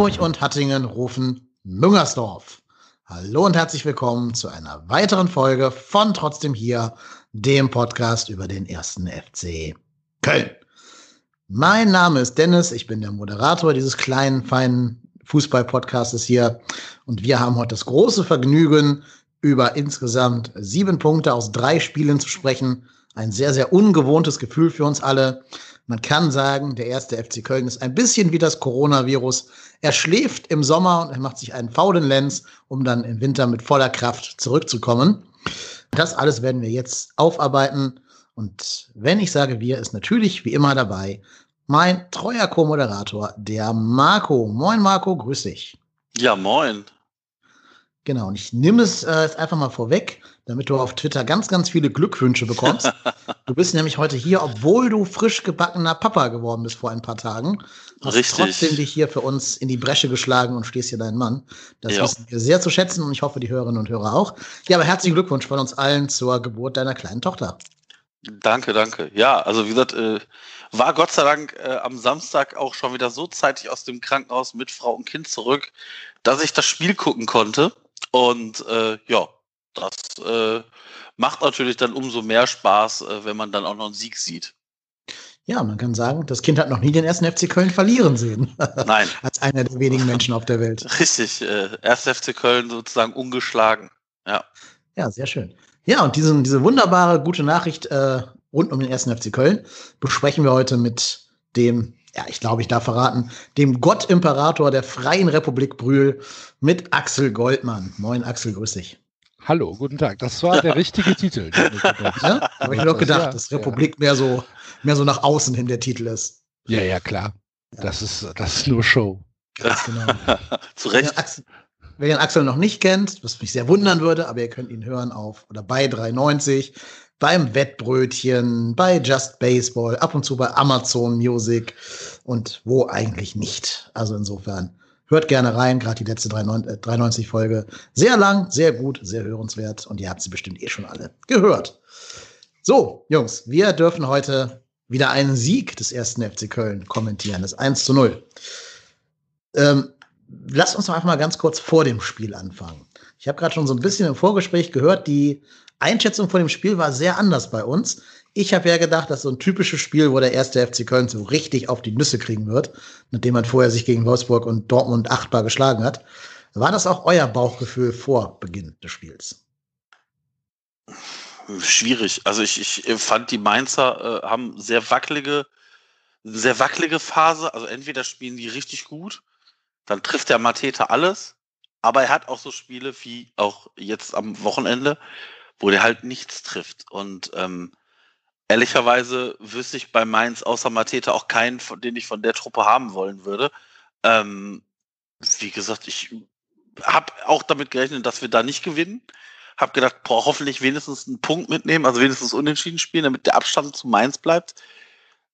Hamburg und Hattingen rufen Müngersdorf. Hallo und herzlich willkommen zu einer weiteren Folge von Trotzdem hier, dem Podcast über den ersten FC Köln. Mein Name ist Dennis, ich bin der Moderator dieses kleinen, feinen Fußball-Podcastes hier und wir haben heute das große Vergnügen, über insgesamt sieben Punkte aus drei Spielen zu sprechen. Ein sehr, sehr ungewohntes Gefühl für uns alle. Man kann sagen, der erste FC Köln ist ein bisschen wie das Coronavirus. Er schläft im Sommer und er macht sich einen faulen Lenz, um dann im Winter mit voller Kraft zurückzukommen. Das alles werden wir jetzt aufarbeiten. Und wenn ich sage wir, ist natürlich wie immer dabei mein treuer Co-Moderator, der Marco. Moin Marco, grüß dich. Ja, moin. Genau, und ich nehme es äh, jetzt einfach mal vorweg, damit du auf Twitter ganz, ganz viele Glückwünsche bekommst. du bist nämlich heute hier, obwohl du frisch gebackener Papa geworden bist vor ein paar Tagen. Hast Richtig. trotzdem dich hier für uns in die Bresche geschlagen und stehst hier dein Mann. Das Ja. wissen wir sehr zu schätzen und ich hoffe, die Hörerinnen und Hörer auch. Ja, aber herzlichen Glückwunsch von uns allen zur Geburt deiner kleinen Tochter. Danke, danke. Ja, also wie gesagt, äh, war Gott sei Dank äh, am Samstag auch schon wieder so zeitig aus dem Krankenhaus mit Frau und Kind zurück, dass ich das Spiel gucken konnte. Und äh, ja, das äh, macht natürlich dann umso mehr Spaß, äh, wenn man dann auch noch einen Sieg sieht. Ja, man kann sagen, das Kind hat noch nie den ersten FC Köln verlieren sehen. Nein, Als einer der wenigen Menschen auf der Welt. richtig. Äh, 1. FC Köln sozusagen ungeschlagen. Ja. Ja, sehr schön. Ja, und diesen, diese wunderbare, gute Nachricht äh, rund um den ersten FC Köln besprechen wir heute mit dem, ja, ich glaube, ich darf verraten, dem Gott-Imperator der Freien Republik Brühl mit Axel Goldmann. Moin, Axel, grüß dich. Hallo, guten Tag. Das war der richtige Titel. Ja? Habe ich mir doch gedacht, Ja, dass Republik mehr so, mehr so nach außen hin der Titel ist. Ja, ja, klar. Das ist, das ist nur Show. Ganz genau. Zu Wer Recht. wer den Axel noch nicht kennt, was mich sehr wundern würde, aber ihr könnt ihn hören auf oder bei 390, beim Wettbrötchen, bei Just Baseball, ab und zu bei Amazon Music und wo eigentlich nicht. Also insofern hört gerne rein, gerade die letzte 93 Folge. Sehr lang, sehr gut, sehr hörenswert und ihr habt sie bestimmt eh schon alle gehört. So, Jungs, wir dürfen heute wieder einen Sieg des ersten FC Köln kommentieren, das 1 zu 0. Ähm, lasst uns doch einfach mal ganz kurz vor dem Spiel anfangen. Ich habe gerade schon so ein bisschen im Vorgespräch gehört, die Einschätzung vor dem Spiel war sehr anders bei uns. Ich habe ja gedacht, dass so ein typisches Spiel, wo der erste FC Köln so richtig auf die Nüsse kriegen wird, nachdem man vorher sich gegen Wolfsburg und Dortmund achtbar geschlagen hat. War das auch euer Bauchgefühl vor Beginn des Spiels? Schwierig. Also ich, ich fand die Mainzer äh, haben sehr wackelige, sehr wackelige Phase. Also entweder spielen die richtig gut, dann trifft der Mateta alles, aber er hat auch so Spiele wie auch jetzt am Wochenende, wo der halt nichts trifft. Und ähm, ehrlicherweise wüsste ich bei Mainz außer Mateta auch keinen, den ich von der Truppe haben wollen würde. Ähm, wie gesagt, ich habe auch damit gerechnet, dass wir da nicht gewinnen. Hab gedacht, boah, hoffentlich wenigstens einen Punkt mitnehmen, also wenigstens unentschieden spielen, damit der Abstand zu Mainz bleibt.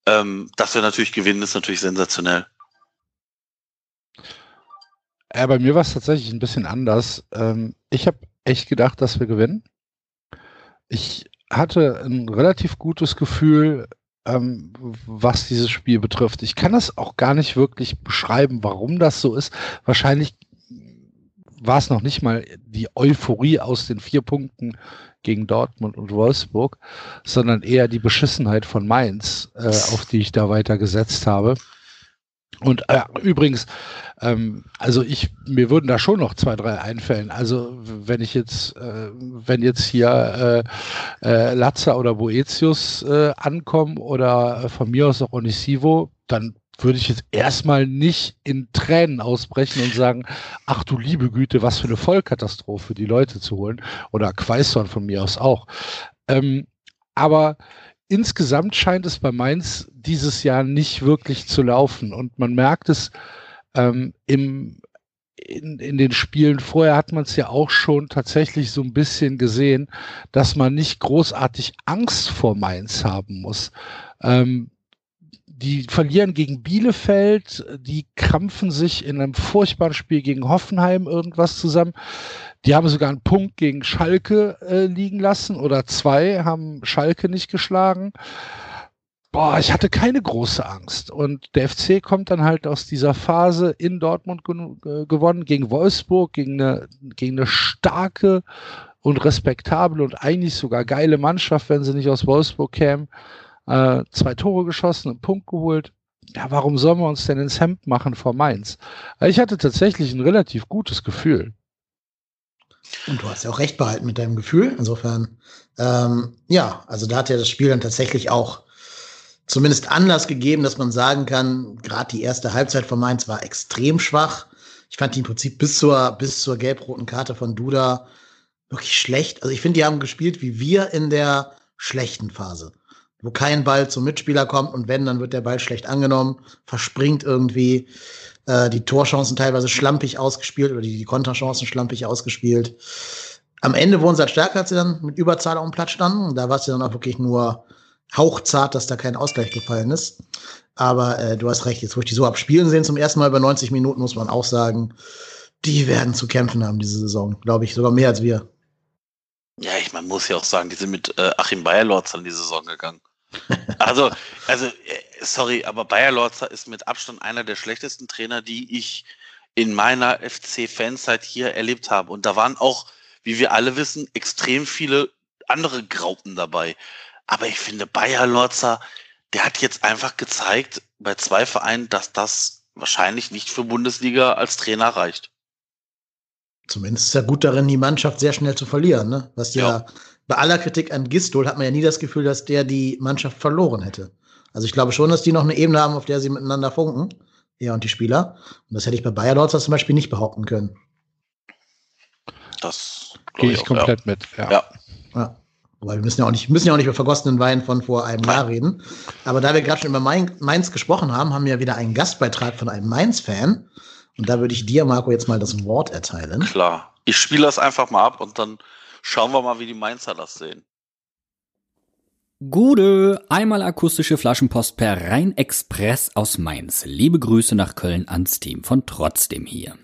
Ähm, dass wir natürlich gewinnen, ist natürlich sensationell. Ja, bei mir war es tatsächlich ein bisschen anders. Ähm, ich habe echt gedacht, dass wir gewinnen. Ich hatte ein relativ gutes Gefühl, ähm, was dieses Spiel betrifft. Ich kann das auch gar nicht wirklich beschreiben, warum das so ist. Wahrscheinlich war es noch nicht mal die Euphorie aus den vier Punkten gegen Dortmund und Wolfsburg, sondern eher die Beschissenheit von Mainz, äh, auf die ich da weiter gesetzt habe. Und äh, übrigens, ähm, also ich, mir würden da schon noch zwei, drei einfällen. Also wenn ich jetzt, äh, wenn jetzt hier äh, äh, Latza oder Boetius äh, ankommen oder äh, von mir aus auch Onisivo, dann würde ich jetzt erstmal nicht in Tränen ausbrechen und sagen, ach du liebe Güte, was für eine Vollkatastrophe, die Leute zu holen. Oder Quaison von mir aus auch. Ähm, aber insgesamt scheint es bei Mainz dieses Jahr nicht wirklich zu laufen. Und man merkt es ähm, im, in, in den Spielen vorher hat man es ja auch schon tatsächlich so ein bisschen gesehen, dass man nicht großartig Angst vor Mainz haben muss. Ähm, die verlieren gegen Bielefeld, die krampfen sich in einem furchtbaren Spiel gegen Hoffenheim irgendwas zusammen. Die haben sogar einen Punkt gegen Schalke äh, liegen lassen oder zwei, haben Schalke nicht geschlagen. boah, ich hatte keine große Angst. Und der FC kommt dann halt aus dieser Phase in Dortmund ge gewonnen, gegen Wolfsburg, gegen eine, gegen eine starke und respektable und eigentlich sogar geile Mannschaft, wenn sie nicht aus Wolfsburg kämen. Äh, zwei Tore geschossen, einen Punkt geholt. Ja, warum sollen wir uns denn ins Hemd machen vor Mainz? Ich hatte tatsächlich ein relativ gutes Gefühl. Und du hast ja auch recht behalten mit deinem Gefühl. Insofern, ähm, ja, also da hat ja das Spiel dann tatsächlich auch zumindest Anlass gegeben, dass man sagen kann, gerade die erste Halbzeit von Mainz war extrem schwach. Ich fand die im Prinzip bis zur, bis zur gelb-roten Karte von Duda wirklich schlecht. Also ich finde, die haben gespielt wie wir in der schlechten Phase, wo kein Ball zum Mitspieler kommt und wenn, dann wird der Ball schlecht angenommen, verspringt irgendwie äh, die Torchancen teilweise schlampig ausgespielt oder die, die Konterchancen schlampig ausgespielt. Am Ende wurden sie halt stärker, als sie dann mit Überzahl auf dem Platz standen. Da war es dann auch wirklich nur hauchzart, dass da kein Ausgleich gefallen ist. Aber äh, du hast recht, jetzt wo ich die so abspielen sehen zum ersten Mal über 90 Minuten, muss man auch sagen, die werden zu kämpfen haben diese Saison. Glaube ich, sogar mehr als wir. Ja, ich man muss ja auch sagen, die sind mit äh, Achim Bayerlorz an die Saison gegangen. also, also, äh, sorry, aber Bayerlorzer ist mit Abstand einer der schlechtesten Trainer, die ich in meiner FC-Fanzeit hier erlebt habe. Und da waren auch, wie wir alle wissen, extrem viele andere Graupen dabei. Aber ich finde, Bayer Lorzer, der hat jetzt einfach gezeigt bei zwei Vereinen, dass das wahrscheinlich nicht für Bundesliga als Trainer reicht. Zumindest ist er gut darin, die Mannschaft sehr schnell zu verlieren. Ne? Was ja, ja bei aller Kritik an Gistol hat man ja nie das Gefühl, dass der die Mannschaft verloren hätte. Also ich glaube schon, dass die noch eine Ebene haben, auf der sie miteinander funken. Er und die Spieler. Und das hätte ich bei Bayer Lorzer zum Beispiel nicht behaupten können. Das gehe ich, ich komplett ja. mit. Ja. ja. ja. Weil wir müssen ja auch nicht, müssen ja auch nicht über vergossenen Wein von vor einem Jahr reden. Aber da wir gerade schon über Mainz gesprochen haben, haben wir wieder einen Gastbeitrag von einem Mainz-Fan. Und da würde ich dir, Marco, jetzt mal das Wort erteilen. Klar. Ich spiele das einfach mal ab und dann schauen wir mal, wie die Mainzer das sehen. Gude, einmal akustische Flaschenpost per Rhein-Express aus Mainz. Liebe Grüße nach Köln ans Team von Trotzdem hier.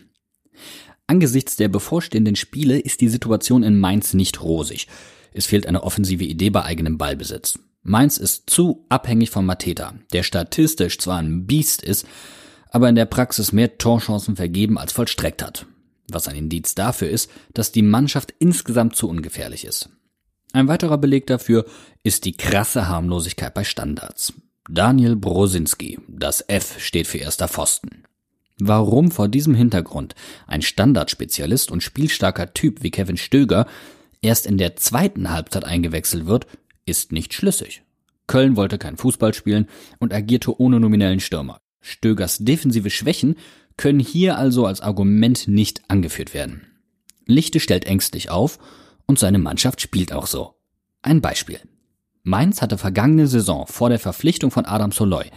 Angesichts der bevorstehenden Spiele ist die Situation in Mainz nicht rosig. Es fehlt eine offensive Idee bei eigenem Ballbesitz. Mainz ist zu abhängig von Mateta, der statistisch zwar ein Biest ist, aber in der Praxis mehr Torchancen vergeben als vollstreckt hat. Was ein Indiz dafür ist, dass die Mannschaft insgesamt zu ungefährlich ist. Ein weiterer Beleg dafür ist die krasse Harmlosigkeit bei Standards. Daniel Brosinski, das F steht für erster Pfosten. Warum vor diesem Hintergrund ein Standardspezialist und spielstarker Typ wie Kevin Stöger erst in der zweiten Halbzeit eingewechselt wird, ist nicht schlüssig. Köln wollte kein Fußball spielen und agierte ohne nominellen Stürmer. Stögers defensive Schwächen können hier also als Argument nicht angeführt werden. Lichte stellt ängstlich auf und seine Mannschaft spielt auch so. Ein Beispiel. Mainz hatte vergangene Saison vor der Verpflichtung von Adam Soloy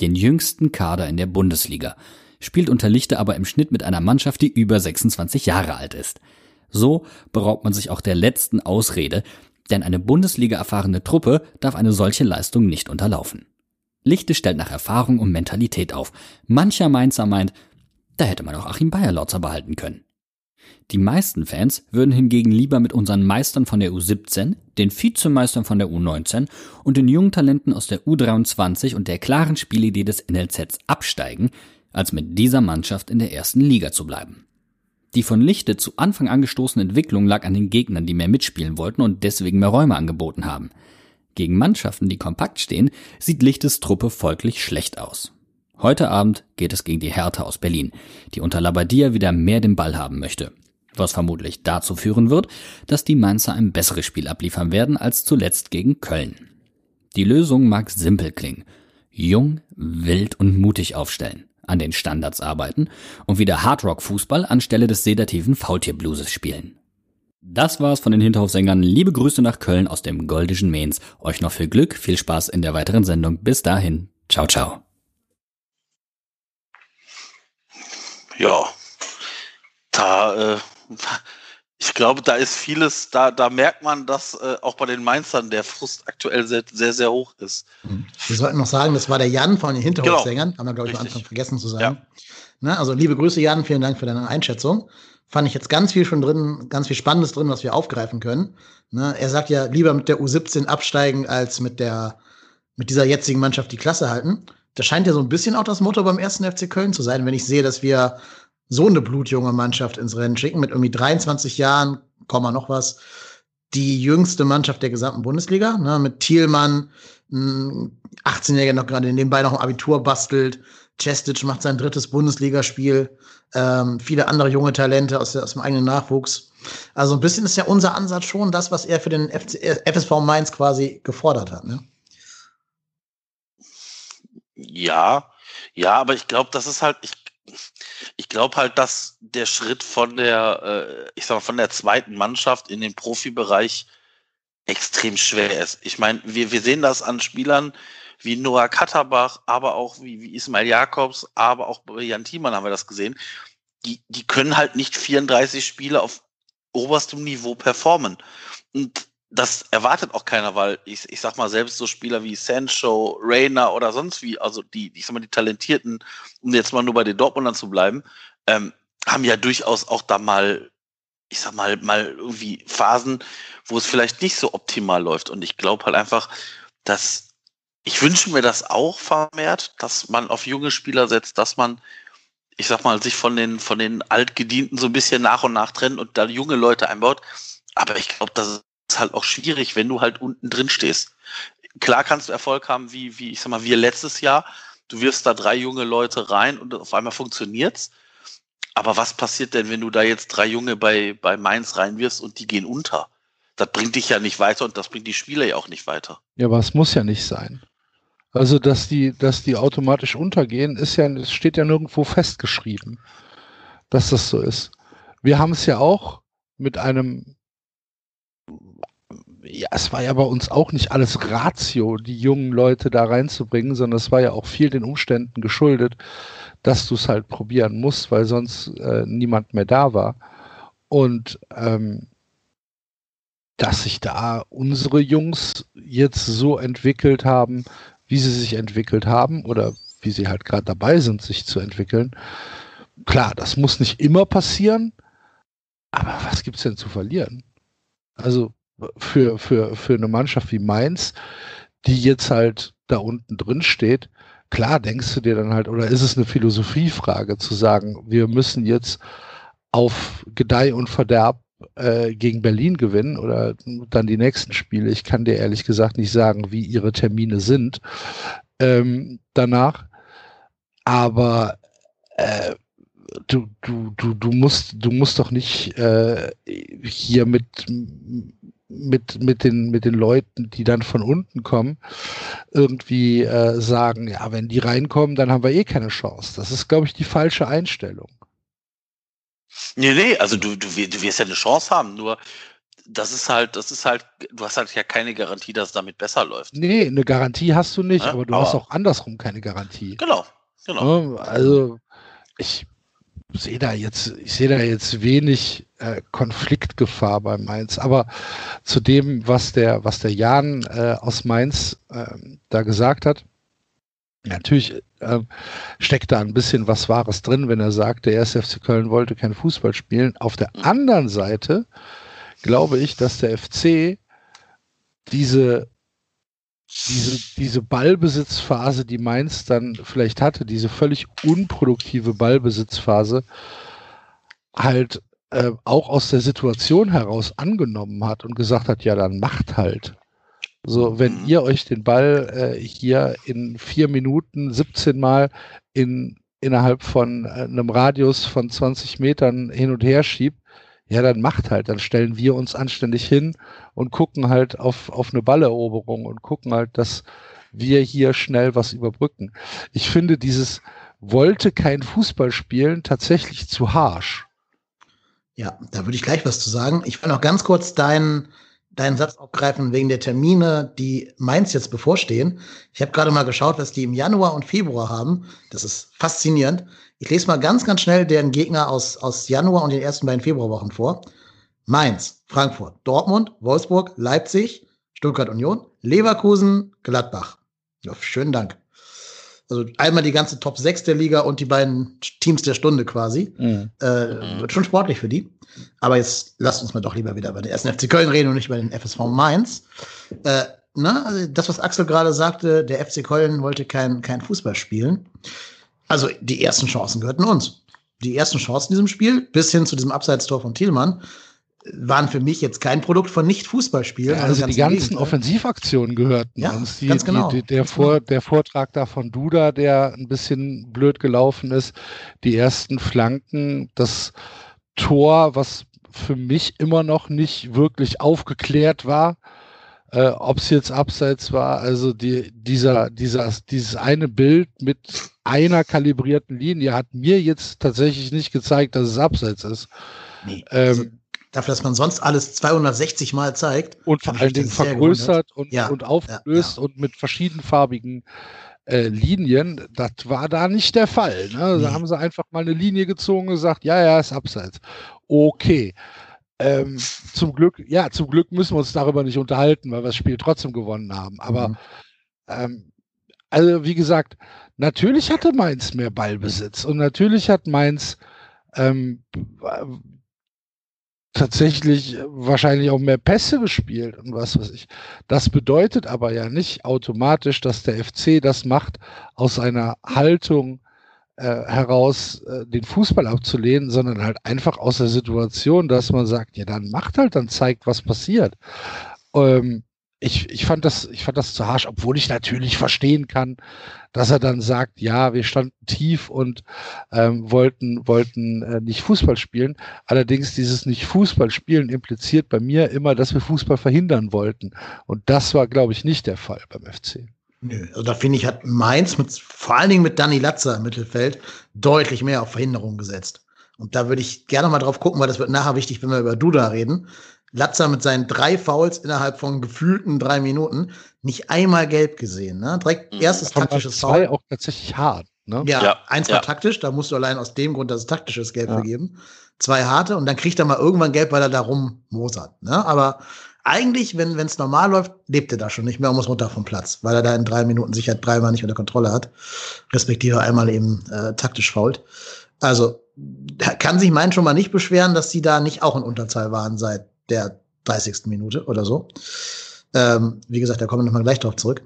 den jüngsten Kader in der Bundesliga, spielt unter Lichte aber im Schnitt mit einer Mannschaft, die über 26 Jahre alt ist. So beraubt man sich auch der letzten Ausrede, denn eine Bundesliga erfahrene Truppe darf eine solche Leistung nicht unterlaufen. Lichte stellt nach Erfahrung und Mentalität auf. Mancher Mainzer meint, da hätte man auch Achim Bayerlotzer behalten können. Die meisten Fans würden hingegen lieber mit unseren Meistern von der U17, den Vizemeistern von der U19 und den jungen Talenten aus der U23 und der klaren Spielidee des NLZs absteigen, als mit dieser Mannschaft in der ersten Liga zu bleiben. Die von Lichte zu Anfang angestoßene Entwicklung lag an den Gegnern, die mehr mitspielen wollten und deswegen mehr Räume angeboten haben. Gegen Mannschaften, die kompakt stehen, sieht Lichtes Truppe folglich schlecht aus. Heute Abend geht es gegen die Hertha aus Berlin, die unter Labadia wieder mehr den Ball haben möchte. Was vermutlich dazu führen wird, dass die Mainzer ein besseres Spiel abliefern werden als zuletzt gegen Köln. Die Lösung mag simpel klingen. Jung, wild und mutig aufstellen an den Standards arbeiten und wieder Hardrock-Fußball anstelle des sedativen Faultierblueses spielen. Das war's von den Hinterhofsängern. Liebe Grüße nach Köln aus dem Goldischen Mainz. Euch noch viel Glück, viel Spaß in der weiteren Sendung. Bis dahin. Ciao, ciao. Ja, da äh, ich glaube, da ist vieles, da, da merkt man, dass äh, auch bei den Mainzern der Frust aktuell sehr, sehr, sehr hoch ist. Mhm. Wir sollten noch sagen, das war der Jan von den Hinterhofsängern, genau. haben wir, glaube ich, am Anfang vergessen zu sagen. Ja. Na, also liebe Grüße, Jan, vielen Dank für deine Einschätzung. Fand ich jetzt ganz viel schon drin, ganz viel Spannendes drin, was wir aufgreifen können. Na, er sagt ja, lieber mit der U17 absteigen, als mit der mit dieser jetzigen Mannschaft die Klasse halten. Das scheint ja so ein bisschen auch das Motto beim ersten FC Köln zu sein, wenn ich sehe, dass wir so eine blutjunge Mannschaft ins Rennen schicken mit irgendwie 23 Jahren, Komma noch was, die jüngste Mannschaft der gesamten Bundesliga, ne, mit Thielmann, 18-Jähriger noch gerade nebenbei noch ein Abitur bastelt, Cestic macht sein drittes Bundesligaspiel, ähm, viele andere junge Talente aus, aus dem eigenen Nachwuchs. Also ein bisschen ist ja unser Ansatz schon das, was er für den FC, FSV Mainz quasi gefordert hat. Ne? Ja, ja, aber ich glaube, das ist halt, ich, ich glaube halt, dass der Schritt von der, äh, ich sag mal, von der zweiten Mannschaft in den Profibereich extrem schwer ist. Ich meine, wir, wir sehen das an Spielern wie Noah Katterbach, aber auch wie, wie Ismail Jakobs, aber auch bei Jan Thiemann haben wir das gesehen. Die, die können halt nicht 34 Spiele auf oberstem Niveau performen. Und das erwartet auch keiner, weil ich, ich sag mal, selbst so Spieler wie Sancho, Rayner oder sonst wie, also die, ich sag mal, die Talentierten, um jetzt mal nur bei den Dortmundern zu bleiben, ähm, haben ja durchaus auch da mal, ich sag mal, mal irgendwie Phasen, wo es vielleicht nicht so optimal läuft. Und ich glaube halt einfach, dass ich wünsche mir das auch vermehrt, dass man auf junge Spieler setzt, dass man, ich sag mal, sich von den, von den Altgedienten so ein bisschen nach und nach trennt und da junge Leute einbaut. Aber ich glaube, das ist halt auch schwierig, wenn du halt unten drin stehst. Klar kannst du Erfolg haben, wie, wie ich sag mal, wir letztes Jahr. Du wirfst da drei junge Leute rein und auf einmal funktioniert's. Aber was passiert denn, wenn du da jetzt drei Junge bei, bei Mainz reinwirfst und die gehen unter? Das bringt dich ja nicht weiter und das bringt die Spieler ja auch nicht weiter. Ja, aber es muss ja nicht sein. Also, dass die, dass die automatisch untergehen, ist ja, es steht ja nirgendwo festgeschrieben, dass das so ist. Wir haben es ja auch mit einem ja, es war ja bei uns auch nicht alles Ratio, die jungen Leute da reinzubringen, sondern es war ja auch viel den Umständen geschuldet, dass du es halt probieren musst, weil sonst äh, niemand mehr da war. Und ähm, dass sich da unsere Jungs jetzt so entwickelt haben, wie sie sich entwickelt haben oder wie sie halt gerade dabei sind, sich zu entwickeln. Klar, das muss nicht immer passieren, aber was gibt's denn zu verlieren? Also für, für, für eine Mannschaft wie Mainz, die jetzt halt da unten drin steht, klar denkst du dir dann halt, oder ist es eine Philosophiefrage zu sagen, wir müssen jetzt auf Gedeih und Verderb äh, gegen Berlin gewinnen oder dann die nächsten Spiele. Ich kann dir ehrlich gesagt nicht sagen, wie ihre Termine sind ähm, danach. Aber äh, du, du, du, du musst, du musst doch nicht äh, hier mit mit, mit, den, mit den Leuten, die dann von unten kommen, irgendwie äh, sagen, ja, wenn die reinkommen, dann haben wir eh keine Chance. Das ist, glaube ich, die falsche Einstellung. Nee, nee, also du, du, du wirst ja eine Chance haben, nur das ist halt, das ist halt, du hast halt ja keine Garantie, dass es damit besser läuft. Nee, eine Garantie hast du nicht, ja, aber du aber hast auch andersrum keine Garantie. Genau, genau. Also ich sehe da jetzt, ich sehe da jetzt wenig äh, Konfliktgefahr bei Mainz. Aber zu dem, was der, was der Jan äh, aus Mainz äh, da gesagt hat, natürlich äh, steckt da ein bisschen was Wahres drin, wenn er sagt, der erste FC Köln wollte kein Fußball spielen. Auf der anderen Seite glaube ich, dass der FC diese diese, diese Ballbesitzphase, die Mainz dann vielleicht hatte, diese völlig unproduktive Ballbesitzphase, halt äh, auch aus der Situation heraus angenommen hat und gesagt hat, ja, dann macht halt. So, wenn mhm. ihr euch den Ball äh, hier in vier Minuten 17 Mal in, innerhalb von äh, einem Radius von 20 Metern hin und her schiebt, ja, dann macht halt, dann stellen wir uns anständig hin und gucken halt auf, auf eine Balleroberung und gucken halt, dass wir hier schnell was überbrücken. Ich finde dieses wollte kein Fußball spielen tatsächlich zu harsch. Ja, da würde ich gleich was zu sagen. Ich will noch ganz kurz deinen deinen Satz aufgreifen wegen der Termine, die Mainz jetzt bevorstehen. Ich habe gerade mal geschaut, was die im Januar und Februar haben. Das ist faszinierend. Ich lese mal ganz, ganz schnell deren Gegner aus, aus Januar und den ersten beiden Februarwochen vor. Mainz, Frankfurt, Dortmund, Wolfsburg, Leipzig, Stuttgart Union, Leverkusen, Gladbach. Ja, schönen Dank. Also einmal die ganze Top 6 der Liga und die beiden Teams der Stunde quasi. Mhm. Äh, wird schon sportlich für die. Aber jetzt lasst uns mal doch lieber wieder über den ersten FC Köln reden und nicht über den FSV Mainz. Äh, ne, also das, was Axel gerade sagte, der FC Köln wollte kein, kein Fußball spielen. Also die ersten Chancen gehörten uns. Die ersten Chancen in diesem Spiel, bis hin zu diesem Abseitstor von Thielmann, waren für mich jetzt kein Produkt von Nicht-Fußballspielen. Ja, also die ganzen Offensivaktionen gehörten ja, uns. Die, ganz genau. Die, der, Vor, der Vortrag da von Duda, der ein bisschen blöd gelaufen ist, die ersten Flanken, das Tor, was für mich immer noch nicht wirklich aufgeklärt war, äh, ob es jetzt abseits war. Also die, dieser, dieser, dieses eine Bild mit einer kalibrierten Linie hat mir jetzt tatsächlich nicht gezeigt, dass es abseits ist. Nee, also ähm, dafür, dass man sonst alles 260 Mal zeigt. Und vor allen Dingen vergrößert und, ja, und aufgelöst ja, ja. und mit verschiedenfarbigen äh, Linien. Das war da nicht der Fall. Ne? Nee. Da haben sie einfach mal eine Linie gezogen und gesagt, ja, ja, ist abseits. Okay. Ähm, zum Glück, ja, zum Glück müssen wir uns darüber nicht unterhalten, weil wir das Spiel trotzdem gewonnen haben. Aber mhm. ähm, also wie gesagt, natürlich hatte Mainz mehr Ballbesitz und natürlich hat Mainz ähm, tatsächlich wahrscheinlich auch mehr Pässe gespielt und was weiß ich. Das bedeutet aber ja nicht automatisch, dass der FC das macht aus einer Haltung äh, heraus, äh, den Fußball abzulehnen, sondern halt einfach aus der Situation, dass man sagt, ja, dann macht halt, dann zeigt, was passiert. Ähm, ich, ich, fand das, ich fand das zu harsch, obwohl ich natürlich verstehen kann, dass er dann sagt, ja, wir standen tief und ähm, wollten, wollten äh, nicht Fußball spielen. Allerdings dieses nicht Fußball spielen impliziert bei mir immer, dass wir Fußball verhindern wollten. Und das war, glaube ich, nicht der Fall beim FC. Nö, also da finde ich, hat Mainz mit, vor allen Dingen mit Danny Latzer im Mittelfeld deutlich mehr auf Verhinderung gesetzt. Und da würde ich gerne mal drauf gucken, weil das wird nachher wichtig, wenn wir über Duda reden. Latzer mit seinen drei Fouls innerhalb von gefühlten drei Minuten nicht einmal gelb gesehen. Ne? Direkt mhm. erstes Von taktisches Foul. auch tatsächlich hart. Ne? Ja, ja, eins war ja. taktisch, da musst du allein aus dem Grund, dass es taktisches Gelb ja. vergeben. Zwei harte und dann kriegt er mal irgendwann Gelb, weil er da rummosert. Ne? Aber eigentlich, wenn es normal läuft, lebt er da schon nicht mehr und muss runter vom Platz, weil er da in drei Minuten sicher dreimal nicht unter Kontrolle hat, respektive einmal eben äh, taktisch fault. Also kann sich mein schon mal nicht beschweren, dass sie da nicht auch in Unterzahl waren seit der 30. Minute oder so. Ähm, wie gesagt, da kommen wir nochmal gleich drauf zurück.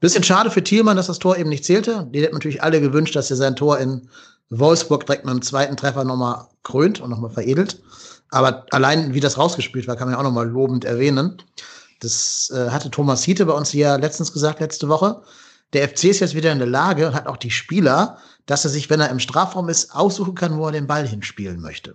Bisschen schade für Thielmann, dass das Tor eben nicht zählte. Die hätten natürlich alle gewünscht, dass er sein Tor in Wolfsburg direkt mit einem zweiten Treffer nochmal krönt und nochmal veredelt. Aber allein, wie das rausgespielt war, kann man ja auch nochmal lobend erwähnen. Das äh, hatte Thomas Hiete bei uns hier letztens gesagt, letzte Woche. Der FC ist jetzt wieder in der Lage und hat auch die Spieler, dass er sich, wenn er im Strafraum ist, aussuchen kann, wo er den Ball hinspielen möchte.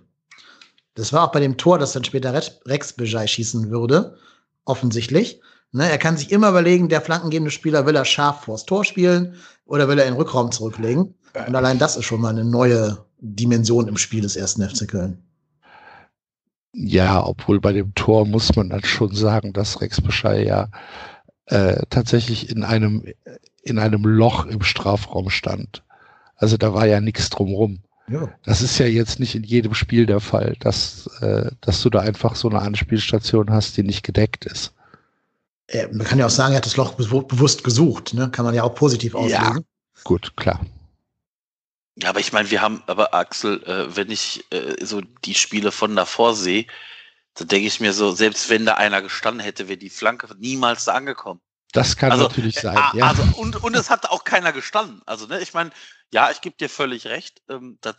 Das war auch bei dem Tor, das dann später Rex Bejai schießen würde, offensichtlich. Ne, er kann sich immer überlegen, der flankengebende Spieler will er scharf vors Tor spielen oder will er in den Rückraum zurücklegen. Und allein das ist schon mal eine neue Dimension im Spiel des ersten FC Köln. Ja, obwohl bei dem Tor muss man dann schon sagen, dass Rex Bescheid ja äh, tatsächlich in einem, in einem Loch im Strafraum stand. Also da war ja nichts drumrum. Ja. Das ist ja jetzt nicht in jedem Spiel der Fall, dass, äh, dass du da einfach so eine Anspielstation hast, die nicht gedeckt ist. Äh, man kann ja auch sagen, er hat das Loch bewusst gesucht, ne? Kann man ja auch positiv auslegen. Ja, gut, klar. Ja, aber ich meine, wir haben, aber Axel, äh, wenn ich äh, so die Spiele von davor sehe, dann denke ich mir so, selbst wenn da einer gestanden hätte, wäre die Flanke niemals da angekommen. Das kann also, natürlich äh, sein, ja. Also, und, und es hat auch keiner gestanden. Also, ne, ich meine, ja, ich gebe dir völlig recht. Ähm, das,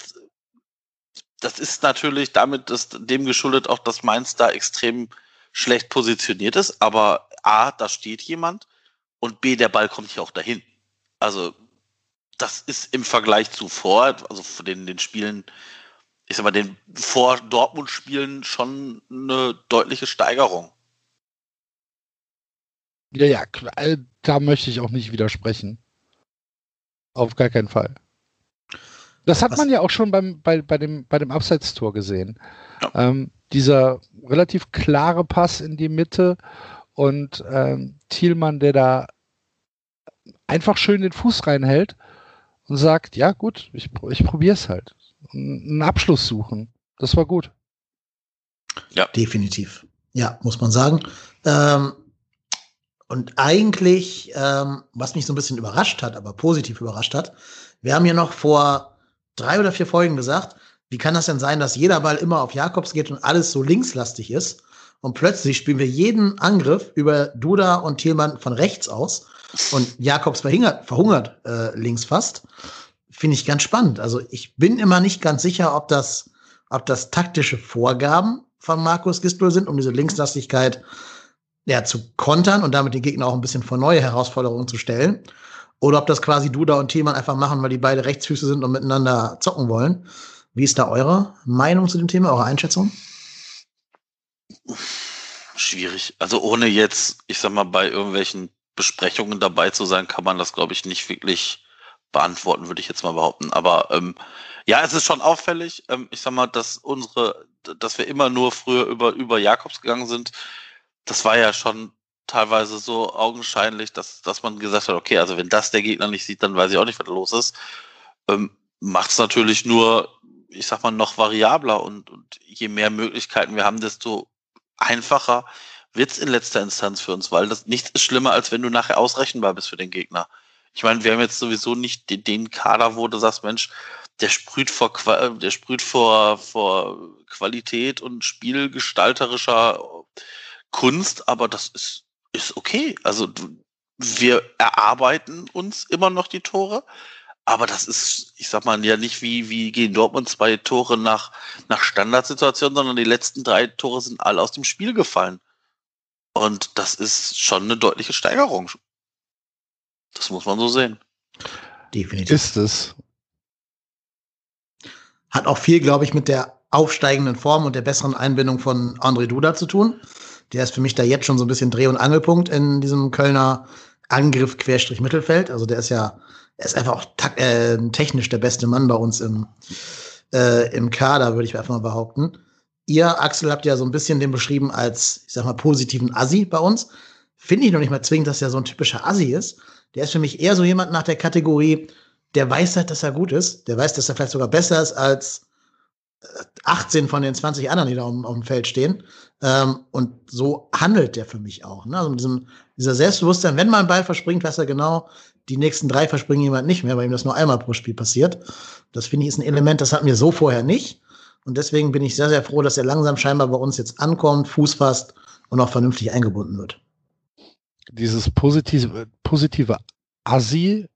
das ist natürlich damit dass dem geschuldet auch, dass Mainz da extrem schlecht positioniert ist. Aber A, da steht jemand und B, der Ball kommt hier auch dahin. Also das ist im Vergleich zu vor, also von den, den Spielen, ich sag mal, den vor Dortmund-Spielen schon eine deutliche Steigerung. Ja, ja, äh, da möchte ich auch nicht widersprechen. Auf gar keinen Fall. Das hat Was? man ja auch schon beim, bei, bei dem, bei dem Abseitstor gesehen. Ja. Ähm, dieser relativ klare Pass in die Mitte und ähm, Thielmann, der da einfach schön den Fuß reinhält und sagt, ja gut, ich, ich probiere es halt. Einen Abschluss suchen. Das war gut. Ja. Definitiv. Ja, muss man sagen. Ähm, und eigentlich, ähm, was mich so ein bisschen überrascht hat, aber positiv überrascht hat, wir haben ja noch vor drei oder vier Folgen gesagt, wie kann das denn sein, dass jeder Ball immer auf Jakobs geht und alles so linkslastig ist? und plötzlich spielen wir jeden Angriff über Duda und Thielmann von rechts aus und Jakobs verhungert, verhungert äh, links fast. Finde ich ganz spannend. Also ich bin immer nicht ganz sicher, ob das, ob das taktische Vorgaben von Markus Gisdol sind, um diese Linkslastigkeit ja, zu kontern und damit den Gegner auch ein bisschen vor neue Herausforderungen zu stellen. Oder ob das quasi Duda und Thielmann einfach machen, weil die beide Rechtsfüße sind und miteinander zocken wollen. Wie ist da eure Meinung zu dem Thema, eure Einschätzung? Schwierig. Also ohne jetzt, ich sag mal, bei irgendwelchen Besprechungen dabei zu sein, kann man das, glaube ich, nicht wirklich beantworten, würde ich jetzt mal behaupten. Aber ähm, ja, es ist schon auffällig. Ähm, ich sag mal, dass unsere, dass wir immer nur früher über, über Jakobs gegangen sind, das war ja schon teilweise so augenscheinlich, dass, dass man gesagt hat, okay, also wenn das der Gegner nicht sieht, dann weiß ich auch nicht, was los ist. Ähm, Macht es natürlich nur, ich sag mal, noch variabler und, und je mehr Möglichkeiten wir haben, desto einfacher wird's in letzter Instanz für uns, weil das nichts ist schlimmer, als wenn du nachher ausrechenbar bist für den Gegner. Ich meine, wir haben jetzt sowieso nicht den, den Kader, wo du sagst, Mensch, der sprüht vor, der sprüht vor, vor Qualität und spielgestalterischer Kunst, aber das ist ist okay. Also wir erarbeiten uns immer noch die Tore, aber das ist, ich sag mal, ja nicht wie, wie gegen Dortmund zwei Tore nach, nach Standardsituation, sondern die letzten drei Tore sind alle aus dem Spiel gefallen. Und das ist schon eine deutliche Steigerung. Das muss man so sehen. Definitiv. Ist es. Hat auch viel, glaube ich, mit der aufsteigenden Form und der besseren Einbindung von André Duda zu tun. Der ist für mich da jetzt schon so ein bisschen Dreh- und Angelpunkt in diesem Kölner Angriff Querstrich Mittelfeld. Also der ist ja, er ist einfach auch äh, technisch der beste Mann bei uns im, äh, im Kader, würde ich einfach mal behaupten. Ihr, Axel, habt ja so ein bisschen den beschrieben als, ich sag mal, positiven Assi bei uns. Finde ich noch nicht mal zwingend, dass er so ein typischer Assi ist. Der ist für mich eher so jemand nach der Kategorie, der weiß halt, dass er gut ist. Der weiß, dass er vielleicht sogar besser ist als 18 von den 20 anderen, die da auf, auf dem Feld stehen. Ähm, und so handelt der für mich auch. Ne? Also mit diesem, dieser Selbstbewusstsein, wenn mal ein Ball verspringt, weiß er genau, die nächsten drei verspringen jemand nicht mehr, weil ihm das nur einmal pro Spiel passiert. Das finde ich ist ein Element, das hatten wir so vorher nicht. Und deswegen bin ich sehr, sehr froh, dass er langsam scheinbar bei uns jetzt ankommt, Fuß fasst und auch vernünftig eingebunden wird. Dieses positive, positive Assi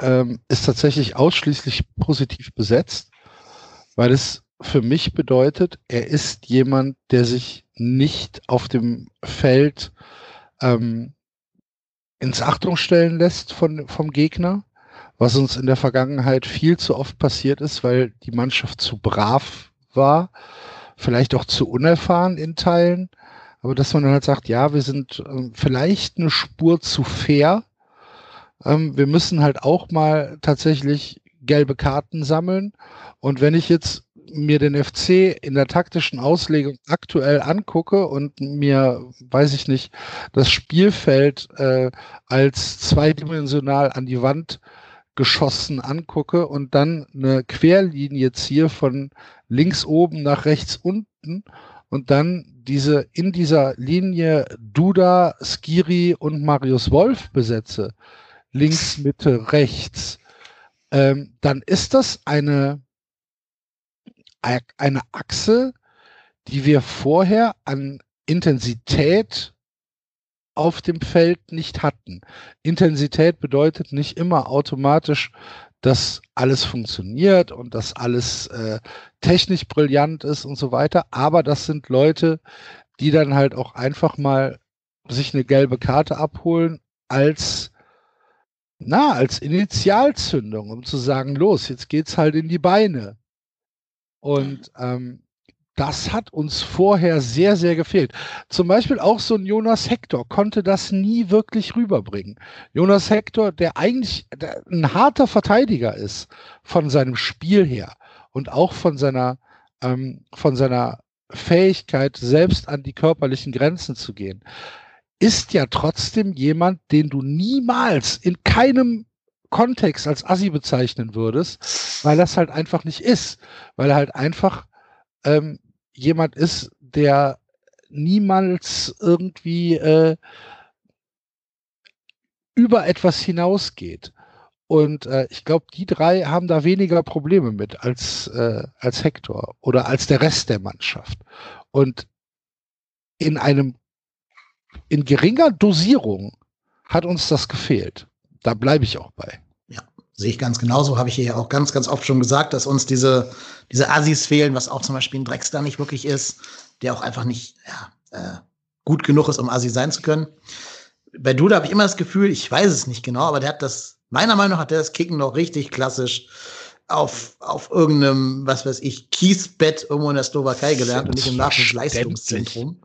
ähm, ist tatsächlich ausschließlich positiv besetzt, weil es für mich bedeutet, er ist jemand, der sich nicht auf dem Feld ähm, ins Achtung stellen lässt von, vom Gegner, was uns in der Vergangenheit viel zu oft passiert ist, weil die Mannschaft zu brav war, vielleicht auch zu unerfahren in Teilen, aber dass man dann halt sagt, ja, wir sind ähm, vielleicht eine Spur zu fair. Ähm, wir müssen halt auch mal tatsächlich gelbe Karten sammeln. Und wenn ich jetzt mir den FC in der taktischen Auslegung aktuell angucke und mir, weiß ich nicht, das Spielfeld äh, als zweidimensional an die Wand geschossen angucke und dann eine Querlinie ziehe von links oben nach rechts unten und dann diese in dieser Linie Duda, Skiri und Marius Wolf besetze, links, Mitte, rechts, ähm, dann ist das eine eine Achse, die wir vorher an Intensität auf dem Feld nicht hatten. Intensität bedeutet nicht immer automatisch, dass alles funktioniert und dass alles äh, technisch brillant ist und so weiter. Aber das sind Leute, die dann halt auch einfach mal sich eine gelbe Karte abholen als na, als Initialzündung, um zu sagen, los, jetzt geht's halt in die Beine. Und ähm, das hat uns vorher sehr, sehr gefehlt. Zum Beispiel auch so ein Jonas Hector konnte das nie wirklich rüberbringen. Jonas Hector, der eigentlich ein harter Verteidiger ist von seinem Spiel her und auch von seiner, ähm, von seiner Fähigkeit, selbst an die körperlichen Grenzen zu gehen, ist ja trotzdem jemand, den du niemals in keinem Kontext als Assi bezeichnen würdest, weil das halt einfach nicht ist. Weil er halt einfach ähm, jemand ist, der niemals irgendwie äh, über etwas hinausgeht. Und äh, ich glaube, die drei haben da weniger Probleme mit als, äh, als Hector oder als der Rest der Mannschaft. Und in einem, in geringer Dosierung hat uns das gefehlt. Da bleibe ich auch bei. Sehe ich ganz genauso. Habe ich hier ja auch ganz, ganz oft schon gesagt, dass uns diese, diese Assis fehlen, was auch zum Beispiel ein Drexler nicht wirklich ist, der auch einfach nicht ja, äh, gut genug ist, um Assi sein zu können. Bei Duda habe ich immer das Gefühl, ich weiß es nicht genau, aber der hat das, meiner Meinung nach hat der das Kicken noch richtig klassisch auf, auf irgendeinem, was weiß ich, Kiesbett irgendwo in der Slowakei gelernt und nicht im Nachwuchsleistungszentrum.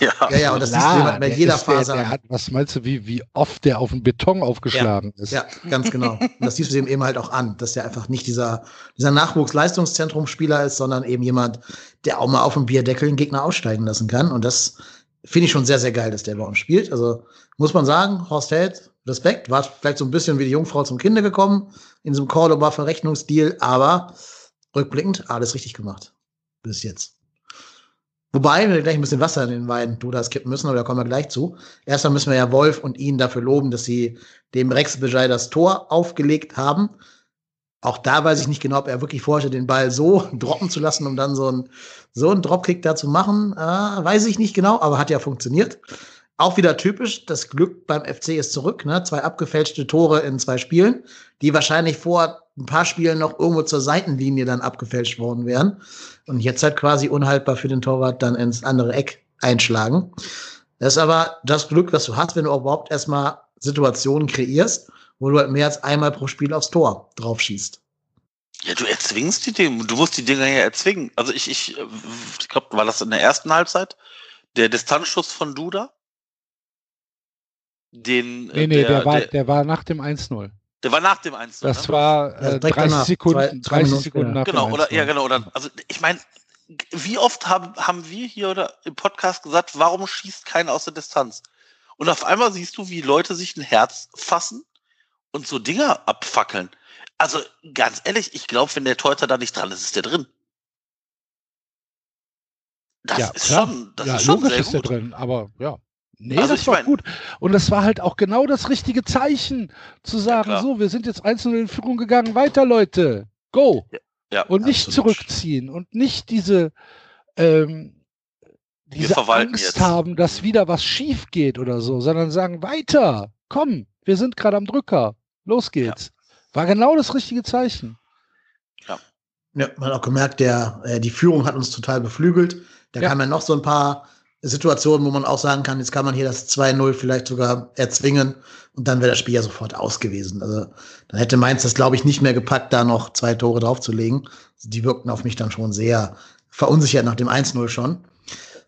ja. ja, ja, und das Klar, siehst du bei jeder Phase. Der, der hat, was meinst du, wie, wie oft der auf den Beton aufgeschlagen ja, ist? Ja, ganz genau. Und das siehst du dem eben halt auch an, dass der einfach nicht dieser, dieser Nachwuchsleistungszentrum-Spieler ist, sondern eben jemand, der auch mal auf dem Bierdeckel einen Gegner aussteigen lassen kann. Und das finde ich schon sehr, sehr geil, dass der bei uns spielt. Also muss man sagen, Horst Held, Respekt, war vielleicht so ein bisschen wie die Jungfrau zum Kinde gekommen in so einem Cordoba-Verrechnungsstil, aber rückblickend alles richtig gemacht. Bis jetzt. Wobei wir gleich ein bisschen Wasser in den Wein du das kippen müssen, aber da kommen wir gleich zu. Erstmal müssen wir ja Wolf und ihn dafür loben, dass sie dem Rex Bejai das Tor aufgelegt haben. Auch da weiß ich nicht genau, ob er wirklich vorhatte, den Ball so droppen zu lassen, um dann so einen, so einen Dropkick da zu machen. Äh, weiß ich nicht genau, aber hat ja funktioniert. Auch wieder typisch, das Glück beim FC ist zurück. Ne? Zwei abgefälschte Tore in zwei Spielen, die wahrscheinlich vor ein paar Spielen noch irgendwo zur Seitenlinie dann abgefälscht worden wären. Und jetzt halt quasi unhaltbar für den Torwart dann ins andere Eck einschlagen. Das ist aber das Glück, was du hast, wenn du überhaupt erstmal Situationen kreierst, wo du halt mehr als einmal pro Spiel aufs Tor drauf schießt. Ja, du erzwingst die Dinge. Du musst die Dinger ja erzwingen. Also ich, ich, ich glaube, war das in der ersten Halbzeit? Der Distanzschuss von Duda? Den, nee, nee, der, der war, der, der war nach dem 1-0. Der war nach dem 1 Das ne? war äh, 30 danach, Sekunden, zwei, 30 Sekunden nach Genau, oder, ja, genau. Oder, also, ich meine, wie oft haben, haben wir hier oder im Podcast gesagt, warum schießt keiner aus der Distanz? Und auf einmal siehst du, wie Leute sich ein Herz fassen und so Dinger abfackeln. Also, ganz ehrlich, ich glaube, wenn der Teuter da nicht dran ist, ist der drin. Das ja, ist klar. schon, das ja, ist schon logisch sehr ist gut. der drin, aber ja. Nee, also das war mein, gut. Und das war halt auch genau das richtige Zeichen, zu sagen, ja, so, wir sind jetzt einzeln in Führung gegangen, weiter Leute, go. Ja, ja, und nicht absolut. zurückziehen und nicht diese, ähm, diese Angst jetzt. haben, dass wieder was schief geht oder so, sondern sagen, weiter, komm, wir sind gerade am Drücker, los geht's. War genau das richtige Zeichen. Ja. Ja, man hat auch gemerkt, der, äh, die Führung hat uns total beflügelt. Da ja. kamen ja noch so ein paar Situation, wo man auch sagen kann, jetzt kann man hier das 2-0 vielleicht sogar erzwingen und dann wäre das Spiel ja sofort aus gewesen. Also dann hätte Mainz das, glaube ich, nicht mehr gepackt, da noch zwei Tore draufzulegen. Die wirkten auf mich dann schon sehr verunsichert nach dem 1-0 schon.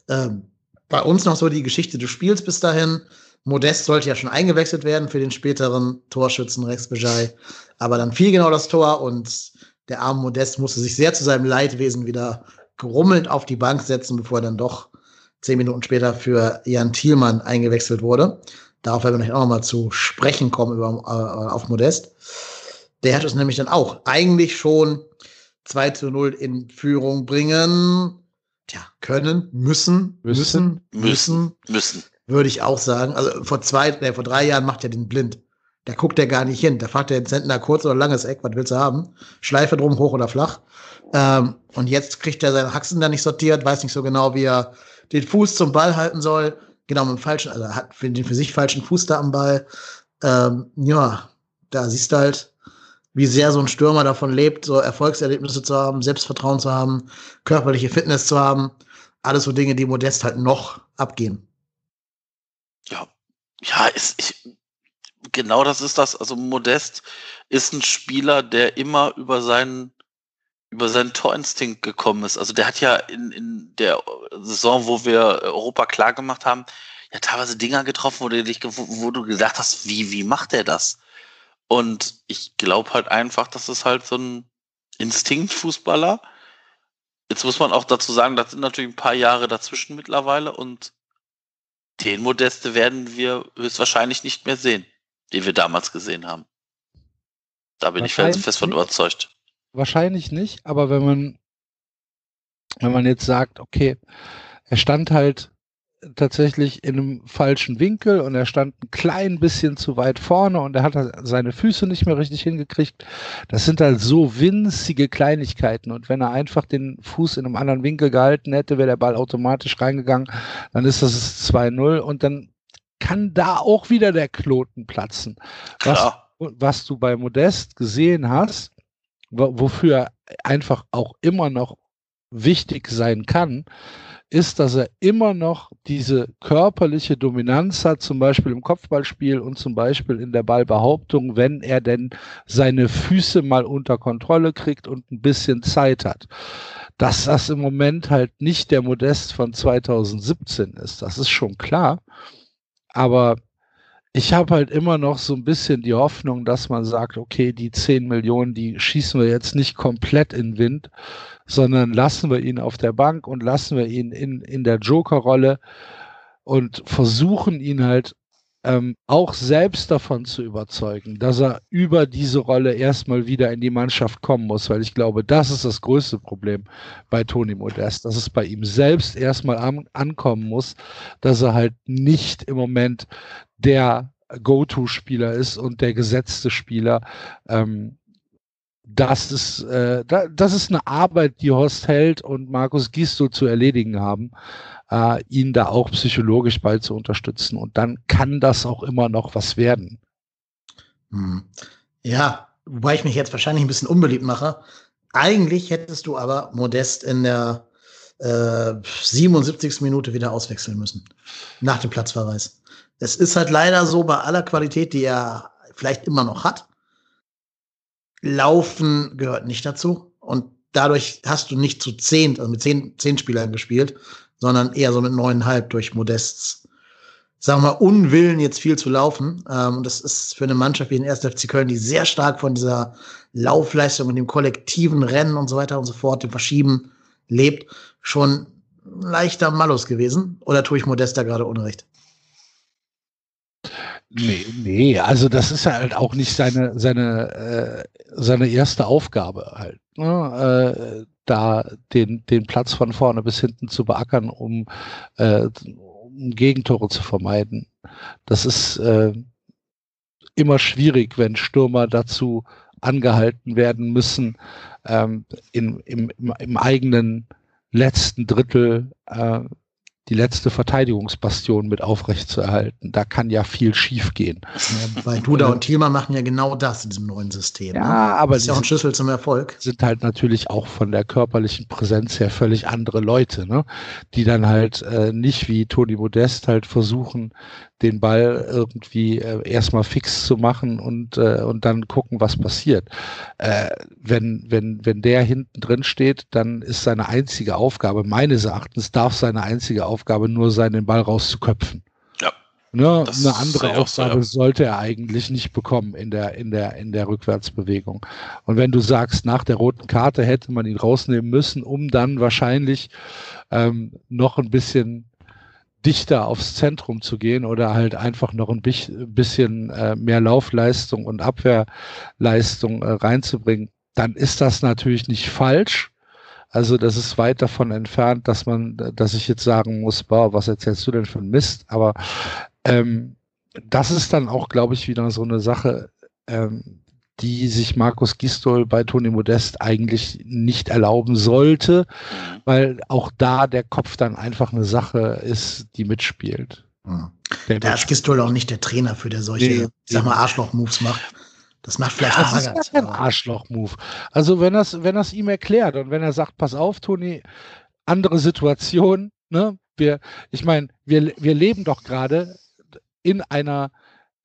Ähm, bei uns noch so die Geschichte des Spiels bis dahin. Modest sollte ja schon eingewechselt werden für den späteren Torschützen Rex Bejai. Aber dann fiel genau das Tor und der arme Modest musste sich sehr zu seinem Leidwesen wieder gerummelnd auf die Bank setzen, bevor er dann doch zehn Minuten später für Jan Thielmann eingewechselt wurde. Darauf werden wir auch noch mal zu sprechen kommen über, äh, auf Modest. Der hat uns nämlich dann auch eigentlich schon 2 zu 0 in Führung bringen. Tja, können, müssen, müssen, müssen, müssen, würde ich auch sagen. Also vor zwei, nee, vor drei Jahren macht er den blind. Da guckt er gar nicht hin. Da fragt er den Zentner kurz oder langes Eck, was willst du haben? Schleife drum, hoch oder flach. Ähm, und jetzt kriegt er seine Haxen da nicht sortiert, weiß nicht so genau, wie er den Fuß zum Ball halten soll. Genau, mit dem falschen, also hat für den für sich falschen Fuß da am Ball. Ähm, ja, da siehst du halt, wie sehr so ein Stürmer davon lebt, so Erfolgserlebnisse zu haben, Selbstvertrauen zu haben, körperliche Fitness zu haben. Alles so Dinge, die Modest halt noch abgehen. Ja, ja, ist, ich, genau das ist das. Also Modest ist ein Spieler, der immer über seinen über seinen Torinstinkt gekommen ist. Also der hat ja in, in der Saison, wo wir Europa klar gemacht haben, ja teilweise Dinger getroffen, wo du, dich, wo, wo du gedacht hast, wie, wie macht er das? Und ich glaube halt einfach, das ist halt so ein Instinktfußballer. Jetzt muss man auch dazu sagen, das sind natürlich ein paar Jahre dazwischen mittlerweile und den Modeste werden wir höchstwahrscheinlich nicht mehr sehen, den wir damals gesehen haben. Da bin ich fest von überzeugt. Wahrscheinlich nicht, aber wenn man, wenn man jetzt sagt, okay, er stand halt tatsächlich in einem falschen Winkel und er stand ein klein bisschen zu weit vorne und er hat seine Füße nicht mehr richtig hingekriegt. Das sind halt so winzige Kleinigkeiten und wenn er einfach den Fuß in einem anderen Winkel gehalten hätte, wäre der Ball automatisch reingegangen. Dann ist das 2-0 und dann kann da auch wieder der Kloten platzen. Was, was du bei Modest gesehen hast, wofür einfach auch immer noch wichtig sein kann, ist, dass er immer noch diese körperliche Dominanz hat, zum Beispiel im Kopfballspiel und zum Beispiel in der Ballbehauptung, wenn er denn seine Füße mal unter Kontrolle kriegt und ein bisschen Zeit hat. Dass das im Moment halt nicht der Modest von 2017 ist, das ist schon klar. Aber ich habe halt immer noch so ein bisschen die Hoffnung, dass man sagt, okay, die 10 Millionen, die schießen wir jetzt nicht komplett in Wind, sondern lassen wir ihn auf der Bank und lassen wir ihn in, in der Joker-Rolle und versuchen ihn halt ähm, auch selbst davon zu überzeugen, dass er über diese Rolle erstmal wieder in die Mannschaft kommen muss, weil ich glaube, das ist das größte Problem bei Toni Modest, dass es bei ihm selbst erstmal an, ankommen muss, dass er halt nicht im Moment der Go-To-Spieler ist und der gesetzte Spieler, ähm, das ist, äh, da, das ist eine Arbeit, die Horst Held und Markus Gisto zu erledigen haben, äh, ihn da auch psychologisch bei zu unterstützen. Und dann kann das auch immer noch was werden. Hm. Ja, wobei ich mich jetzt wahrscheinlich ein bisschen unbeliebt mache. Eigentlich hättest du aber Modest in der äh, 77. Minute wieder auswechseln müssen. Nach dem Platzverweis. Es ist halt leider so, bei aller Qualität, die er vielleicht immer noch hat, Laufen gehört nicht dazu. Und dadurch hast du nicht zu zehn, also mit zehn, zehn Spielern gespielt, sondern eher so mit neuneinhalb durch Modests, sagen wir mal, Unwillen, jetzt viel zu laufen. Ähm, und das ist für eine Mannschaft wie den 1. FC Köln, die sehr stark von dieser Laufleistung und dem kollektiven Rennen und so weiter und so fort, dem Verschieben lebt, schon leichter Malus gewesen. Oder tue ich Modesta gerade Unrecht? Nee, nee, also das ist halt auch nicht seine, seine, äh, seine erste Aufgabe halt. Ne? Da den, den Platz von vorne bis hinten zu beackern, um, äh, um Gegentore zu vermeiden. Das ist äh, immer schwierig, wenn Stürmer dazu angehalten werden müssen, ähm, in, im, im, im eigenen letzten Drittel äh, die letzte Verteidigungsbastion mit aufrecht zu erhalten. Da kann ja viel schiefgehen. Ja, weil Duda und Thielmann machen ja genau das in diesem neuen System. Ja, ne? aber das ist ja auch ein Schlüssel zum Erfolg. Sind halt natürlich auch von der körperlichen Präsenz her völlig andere Leute, ne? die dann halt äh, nicht wie Toni Modest halt versuchen, den Ball irgendwie äh, erstmal fix zu machen und, äh, und dann gucken, was passiert. Äh, wenn, wenn, wenn der hinten drin steht, dann ist seine einzige Aufgabe, meines Erachtens darf seine einzige Aufgabe nur sein, den Ball rauszuköpfen. Ja. Ne, eine andere Aufgabe so, ja. sollte er eigentlich nicht bekommen in der, in der, in der Rückwärtsbewegung. Und wenn du sagst, nach der roten Karte hätte man ihn rausnehmen müssen, um dann wahrscheinlich ähm, noch ein bisschen dichter aufs Zentrum zu gehen oder halt einfach noch ein bisschen äh, mehr Laufleistung und Abwehrleistung äh, reinzubringen, dann ist das natürlich nicht falsch. Also das ist weit davon entfernt, dass man, dass ich jetzt sagen muss, boah, was erzählst du denn für ein Mist? Aber ähm, das ist dann auch, glaube ich, wieder so eine Sache, ähm, die sich Markus Gistol bei Toni Modest eigentlich nicht erlauben sollte, mhm. weil auch da der Kopf dann einfach eine Sache ist, die mitspielt. Mhm. Da ist Gistol auch nicht der Trainer für der solche, nee, sag mal, Arschloch-Moves macht. Das macht vielleicht ja, das ist kein Arschloch-Move. Also wenn das, wenn das ihm erklärt und wenn er sagt, pass auf, Toni, andere Situation, ne? Wir, ich meine, wir, wir leben doch gerade in einer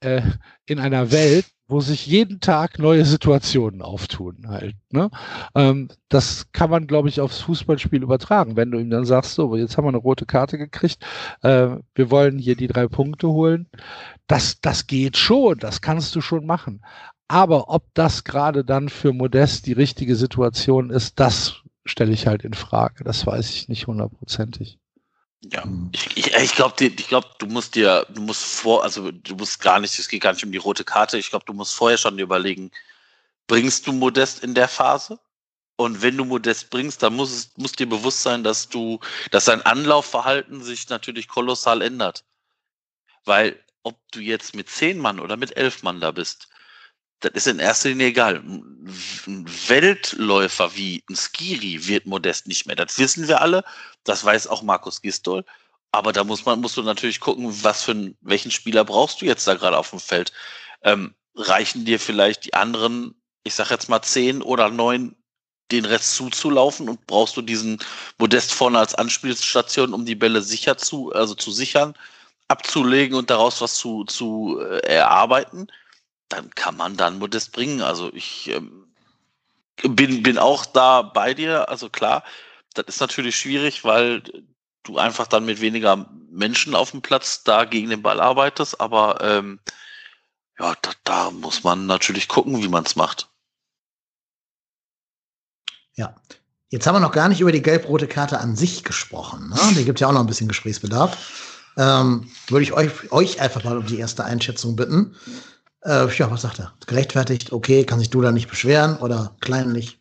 äh, in einer Welt, wo sich jeden Tag neue Situationen auftun halt. Ne? Ähm, das kann man, glaube ich, aufs Fußballspiel übertragen. Wenn du ihm dann sagst, so, jetzt haben wir eine rote Karte gekriegt, äh, wir wollen hier die drei Punkte holen. Das, das geht schon, das kannst du schon machen. Aber ob das gerade dann für Modest die richtige Situation ist, das stelle ich halt in Frage. Das weiß ich nicht hundertprozentig. Ja, mhm. ich, ich, ich glaube, ich glaub, du musst dir, du musst vor, also du musst gar nicht, es geht gar nicht um die rote Karte. Ich glaube, du musst vorher schon überlegen, bringst du Modest in der Phase? Und wenn du Modest bringst, dann muss es, muss dir bewusst sein, dass du, dass dein Anlaufverhalten sich natürlich kolossal ändert. Weil, ob du jetzt mit zehn Mann oder mit elf Mann da bist, das ist in erster Linie egal. Ein Weltläufer wie ein Skiri wird Modest nicht mehr. Das wissen wir alle. Das weiß auch Markus Gistol. Aber da muss man, musst du natürlich gucken, was für einen, welchen Spieler brauchst du jetzt da gerade auf dem Feld. Ähm, reichen dir vielleicht die anderen, ich sag jetzt mal zehn oder neun den Rest zuzulaufen und brauchst du diesen Modest vorne als Anspielstation, um die Bälle sicher zu, also zu sichern, abzulegen und daraus was zu, zu äh, erarbeiten, dann kann man dann Modest bringen. Also ich ähm, bin, bin auch da bei dir. Also klar, das ist natürlich schwierig, weil du einfach dann mit weniger Menschen auf dem Platz da gegen den Ball arbeitest, aber ähm, ja, da, da muss man natürlich gucken, wie man es macht. Ja. Jetzt haben wir noch gar nicht über die gelb-rote Karte an sich gesprochen. Ne? Die gibt ja auch noch ein bisschen Gesprächsbedarf. Ähm, würde ich euch, euch einfach mal um die erste Einschätzung bitten. Äh, ja, was sagt er? Gerechtfertigt, okay, kann sich Duda nicht beschweren oder kleinlich?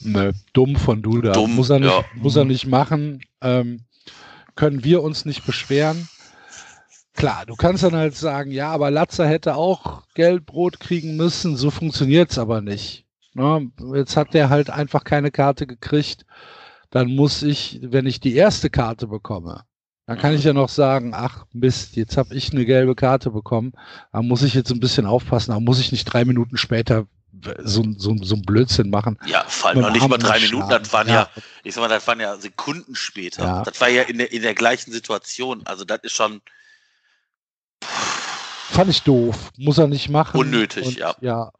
Ne, dumm von Duda. Dumm, muss, er nicht, ja. muss er nicht machen. Ähm, können wir uns nicht beschweren. Klar, du kannst dann halt sagen, ja, aber Latzer hätte auch Gelb-Rot kriegen müssen, so funktioniert es aber nicht. Ne? Jetzt hat der halt einfach keine Karte gekriegt. Dann muss ich, wenn ich die erste Karte bekomme, dann kann ich ja noch sagen, ach Mist, jetzt habe ich eine gelbe Karte bekommen. Da muss ich jetzt ein bisschen aufpassen. Da muss ich nicht drei Minuten später so, so, so ein Blödsinn machen. Ja, vor allem noch nicht mal drei Minuten, das waren ja. ja, ich sag mal, das waren ja Sekunden später. Ja. Das war ja in der, in der gleichen Situation. Also das ist schon. Fand ich doof. Muss er nicht machen. Unnötig, Und, ja. Ja,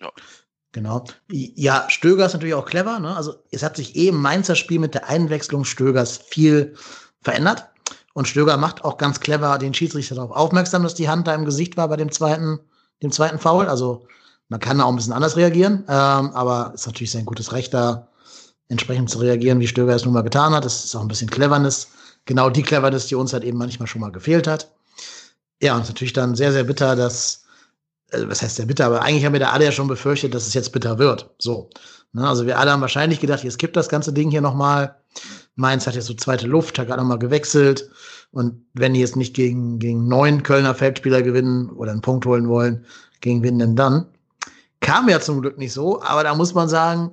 ja. Genau. Ja, Stöger ist natürlich auch clever. Ne? Also es hat sich eben eh Mainzer Spiel mit der Einwechslung Stögers viel verändert. Und Stöger macht auch ganz clever den Schiedsrichter darauf aufmerksam, dass die Hand da im Gesicht war bei dem zweiten, dem zweiten Foul. Also man kann da auch ein bisschen anders reagieren, ähm, aber ist natürlich sein gutes Recht, da entsprechend zu reagieren, wie Stöger es nun mal getan hat. Das ist auch ein bisschen Cleverness. Genau die Cleverness, die uns halt eben manchmal schon mal gefehlt hat. Ja, und natürlich dann sehr, sehr bitter, dass also was heißt der bitter, aber eigentlich haben wir da alle ja schon befürchtet, dass es jetzt bitter wird. So. Ne, also wir alle haben wahrscheinlich gedacht, jetzt gibt das ganze Ding hier nochmal. Mainz hat jetzt so zweite Luft, hat gerade nochmal gewechselt. Und wenn die jetzt nicht gegen, gegen neun Kölner Feldspieler gewinnen oder einen Punkt holen wollen, gegen wen denn dann? Kam ja zum Glück nicht so, aber da muss man sagen,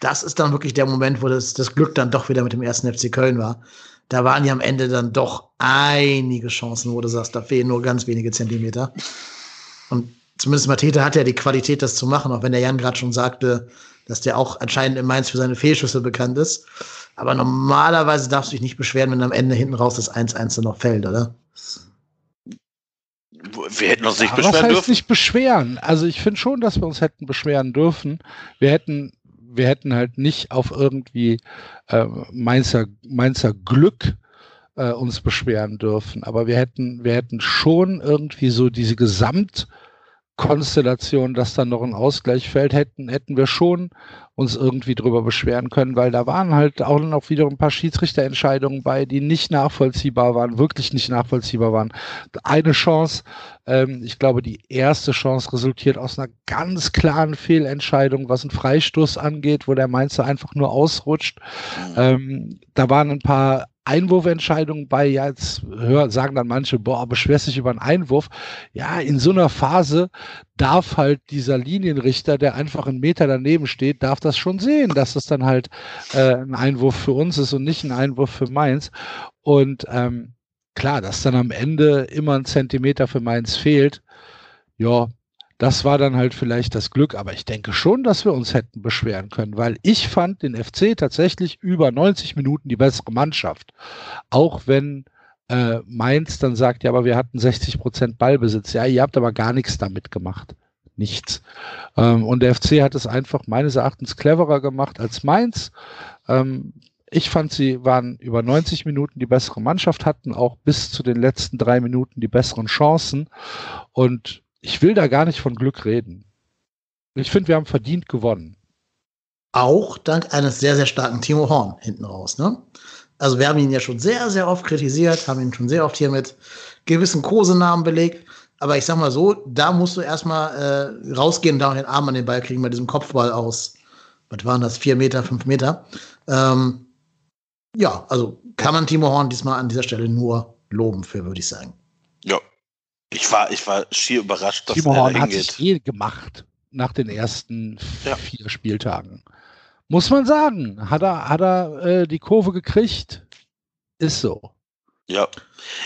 das ist dann wirklich der Moment, wo das, das Glück dann doch wieder mit dem ersten FC Köln war. Da waren ja am Ende dann doch einige Chancen, wo du sagst, da fehlen nur ganz wenige Zentimeter. Und zumindest Matete hat ja die Qualität, das zu machen, auch wenn der Jan gerade schon sagte, dass der auch anscheinend in Mainz für seine Fehlschüsse bekannt ist. Aber normalerweise darfst du dich nicht beschweren, wenn am Ende hinten raus das 1-1 noch fällt, oder? Wir hätten uns nicht ja, beschweren was heißt dürfen. nicht beschweren? Also ich finde schon, dass wir uns hätten beschweren dürfen. Wir hätten, wir hätten halt nicht auf irgendwie äh, Mainzer, Mainzer Glück äh, uns beschweren dürfen. Aber wir hätten, wir hätten schon irgendwie so diese Gesamtkonstellation, dass dann noch ein Ausgleich fällt, hätten, hätten wir schon uns irgendwie drüber beschweren können, weil da waren halt auch noch wieder ein paar Schiedsrichterentscheidungen bei, die nicht nachvollziehbar waren, wirklich nicht nachvollziehbar waren. Eine Chance, ähm, ich glaube, die erste Chance resultiert aus einer ganz klaren Fehlentscheidung, was einen Freistoß angeht, wo der Mainzer einfach nur ausrutscht. Ähm, da waren ein paar Einwurfentscheidungen bei, ja, jetzt hör, sagen dann manche, boah, beschwerst dich über einen Einwurf. Ja, in so einer Phase darf halt dieser Linienrichter, der einfach einen Meter daneben steht, darf das schon sehen, dass das dann halt äh, ein Einwurf für uns ist und nicht ein Einwurf für Mainz. Und ähm, klar, dass dann am Ende immer ein Zentimeter für Mainz fehlt, ja, das war dann halt vielleicht das Glück, aber ich denke schon, dass wir uns hätten beschweren können, weil ich fand den FC tatsächlich über 90 Minuten die bessere Mannschaft. Auch wenn äh, Mainz dann sagt, ja, aber wir hatten 60 Prozent Ballbesitz. Ja, ihr habt aber gar nichts damit gemacht. Nichts. Ähm, und der FC hat es einfach meines Erachtens cleverer gemacht als Mainz. Ähm, ich fand, sie waren über 90 Minuten die bessere Mannschaft, hatten auch bis zu den letzten drei Minuten die besseren Chancen. Und ich will da gar nicht von Glück reden. Ich finde, wir haben verdient gewonnen. Auch dank eines sehr, sehr starken Timo Horn hinten raus. Ne? Also wir haben ihn ja schon sehr, sehr oft kritisiert, haben ihn schon sehr oft hier mit gewissen Kosenamen belegt. Aber ich sag mal so, da musst du erstmal äh, rausgehen und da den Arm an den Ball kriegen bei diesem Kopfball aus, was waren das, vier Meter, fünf Meter. Ähm, ja, also kann man Timo Horn diesmal an dieser Stelle nur loben für, würde ich sagen. Ich war, ich war schier überrascht, dass Timo er Horn hat sich eh gemacht nach den ersten ja. vier Spieltagen. Muss man sagen. Hat er, hat er äh, die Kurve gekriegt? Ist so. Ja.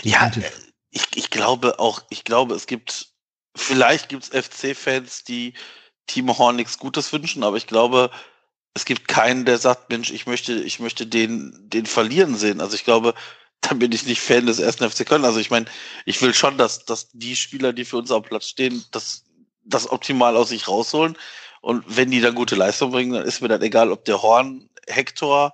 Ja, äh, ich, ich glaube auch, ich glaube, es gibt, vielleicht gibt es FC-Fans, die Timo Horn nichts Gutes wünschen, aber ich glaube, es gibt keinen, der sagt, Mensch, ich möchte, ich möchte den, den verlieren sehen. Also ich glaube, dann bin ich nicht Fan des ersten FC Köln. Also ich meine, ich will schon, dass, dass die Spieler, die für uns am Platz stehen, das, das optimal aus sich rausholen. Und wenn die dann gute Leistung bringen, dann ist mir dann egal, ob der Horn, Hector,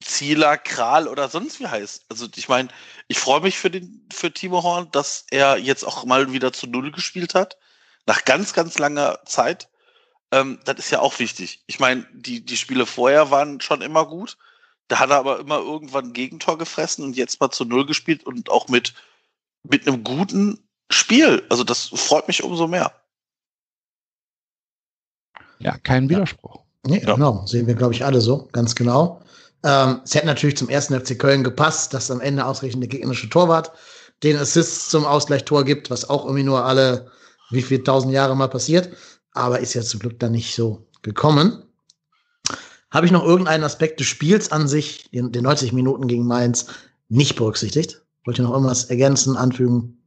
Zieler, Kral oder sonst wie heißt. Also ich meine, ich freue mich für den für Timo Horn, dass er jetzt auch mal wieder zu Null gespielt hat. Nach ganz, ganz langer Zeit. Ähm, das ist ja auch wichtig. Ich meine, die, die Spiele vorher waren schon immer gut. Da hat er aber immer irgendwann ein Gegentor gefressen und jetzt mal zu Null gespielt und auch mit, mit einem guten Spiel. Also das freut mich umso mehr. Ja, kein Widerspruch. Nee, ja. genau. Sehen wir, glaube ich, alle so, ganz genau. Ähm, es hätte natürlich zum ersten FC Köln gepasst, dass am Ende ausgerechnet der gegnerische Torwart den Assist zum Ausgleichstor gibt, was auch irgendwie nur alle wie viel tausend Jahre mal passiert. Aber ist ja zum Glück dann nicht so gekommen. Habe ich noch irgendeinen Aspekt des Spiels an sich, den, den 90 Minuten gegen Mainz, nicht berücksichtigt? Wollt ihr noch irgendwas ergänzen, anfügen?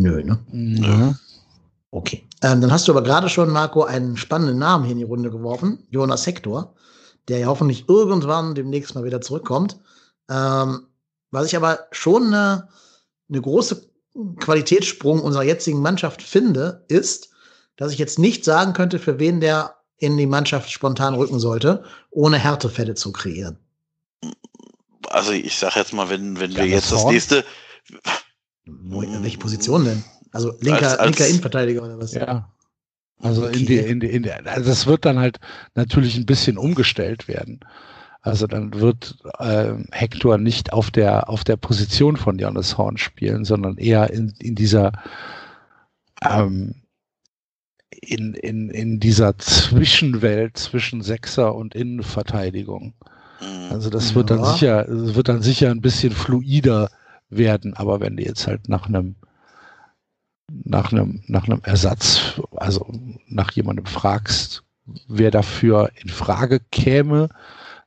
Nö, ne? Nö. Okay. Ähm, dann hast du aber gerade schon, Marco, einen spannenden Namen hier in die Runde geworfen. Jonas Hector, der ja hoffentlich irgendwann demnächst mal wieder zurückkommt. Ähm, was ich aber schon eine, eine große Qualitätssprung unserer jetzigen Mannschaft finde, ist, dass ich jetzt nicht sagen könnte, für wen der in die Mannschaft spontan rücken sollte, ohne Härtefälle zu kreieren. Also ich sag jetzt mal, wenn, wenn wir jetzt das nächste. Wo, in welche Position denn? Also linker, als, als, linker Innenverteidiger oder was? Ja. Also okay. in die, in die, in die, also das wird dann halt natürlich ein bisschen umgestellt werden. Also dann wird äh, Hector nicht auf der auf der Position von Jonas Horn spielen, sondern eher in, in dieser ähm, in, in, in dieser Zwischenwelt zwischen Sechser und Innenverteidigung. Mhm. Also das wird dann sicher, das wird dann sicher ein bisschen fluider werden, aber wenn du jetzt halt nach einem nach einem, nach einem Ersatz, also nach jemandem fragst, wer dafür in Frage käme,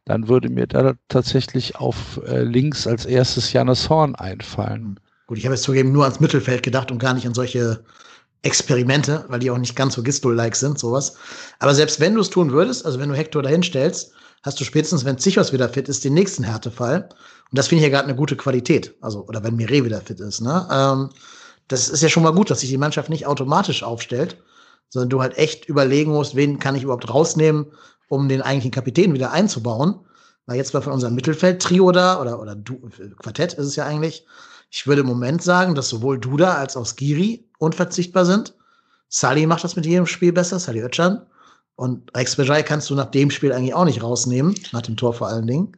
dann würde mir da tatsächlich auf äh, links als erstes Janis Horn einfallen. Gut, ich habe jetzt zugeben nur ans Mittelfeld gedacht und gar nicht an solche Experimente, weil die auch nicht ganz so Gistol-like sind, sowas. Aber selbst wenn du es tun würdest, also wenn du Hector dahin stellst, hast du spätestens, wenn Zichos wieder fit ist, den nächsten Härtefall. Und das finde ich ja gerade eine gute Qualität. Also, oder wenn Mire wieder fit ist, ne? Ähm, das ist ja schon mal gut, dass sich die Mannschaft nicht automatisch aufstellt, sondern du halt echt überlegen musst, wen kann ich überhaupt rausnehmen, um den eigentlichen Kapitän wieder einzubauen. Weil jetzt war von unserem Mittelfeld-Trio da, oder, oder du, Quartett ist es ja eigentlich. Ich würde im Moment sagen, dass sowohl Duda als auch Skiri unverzichtbar sind. Sally macht das mit jedem Spiel besser, Sally Özcan. Und Rex Bejai kannst du nach dem Spiel eigentlich auch nicht rausnehmen, nach dem Tor vor allen Dingen.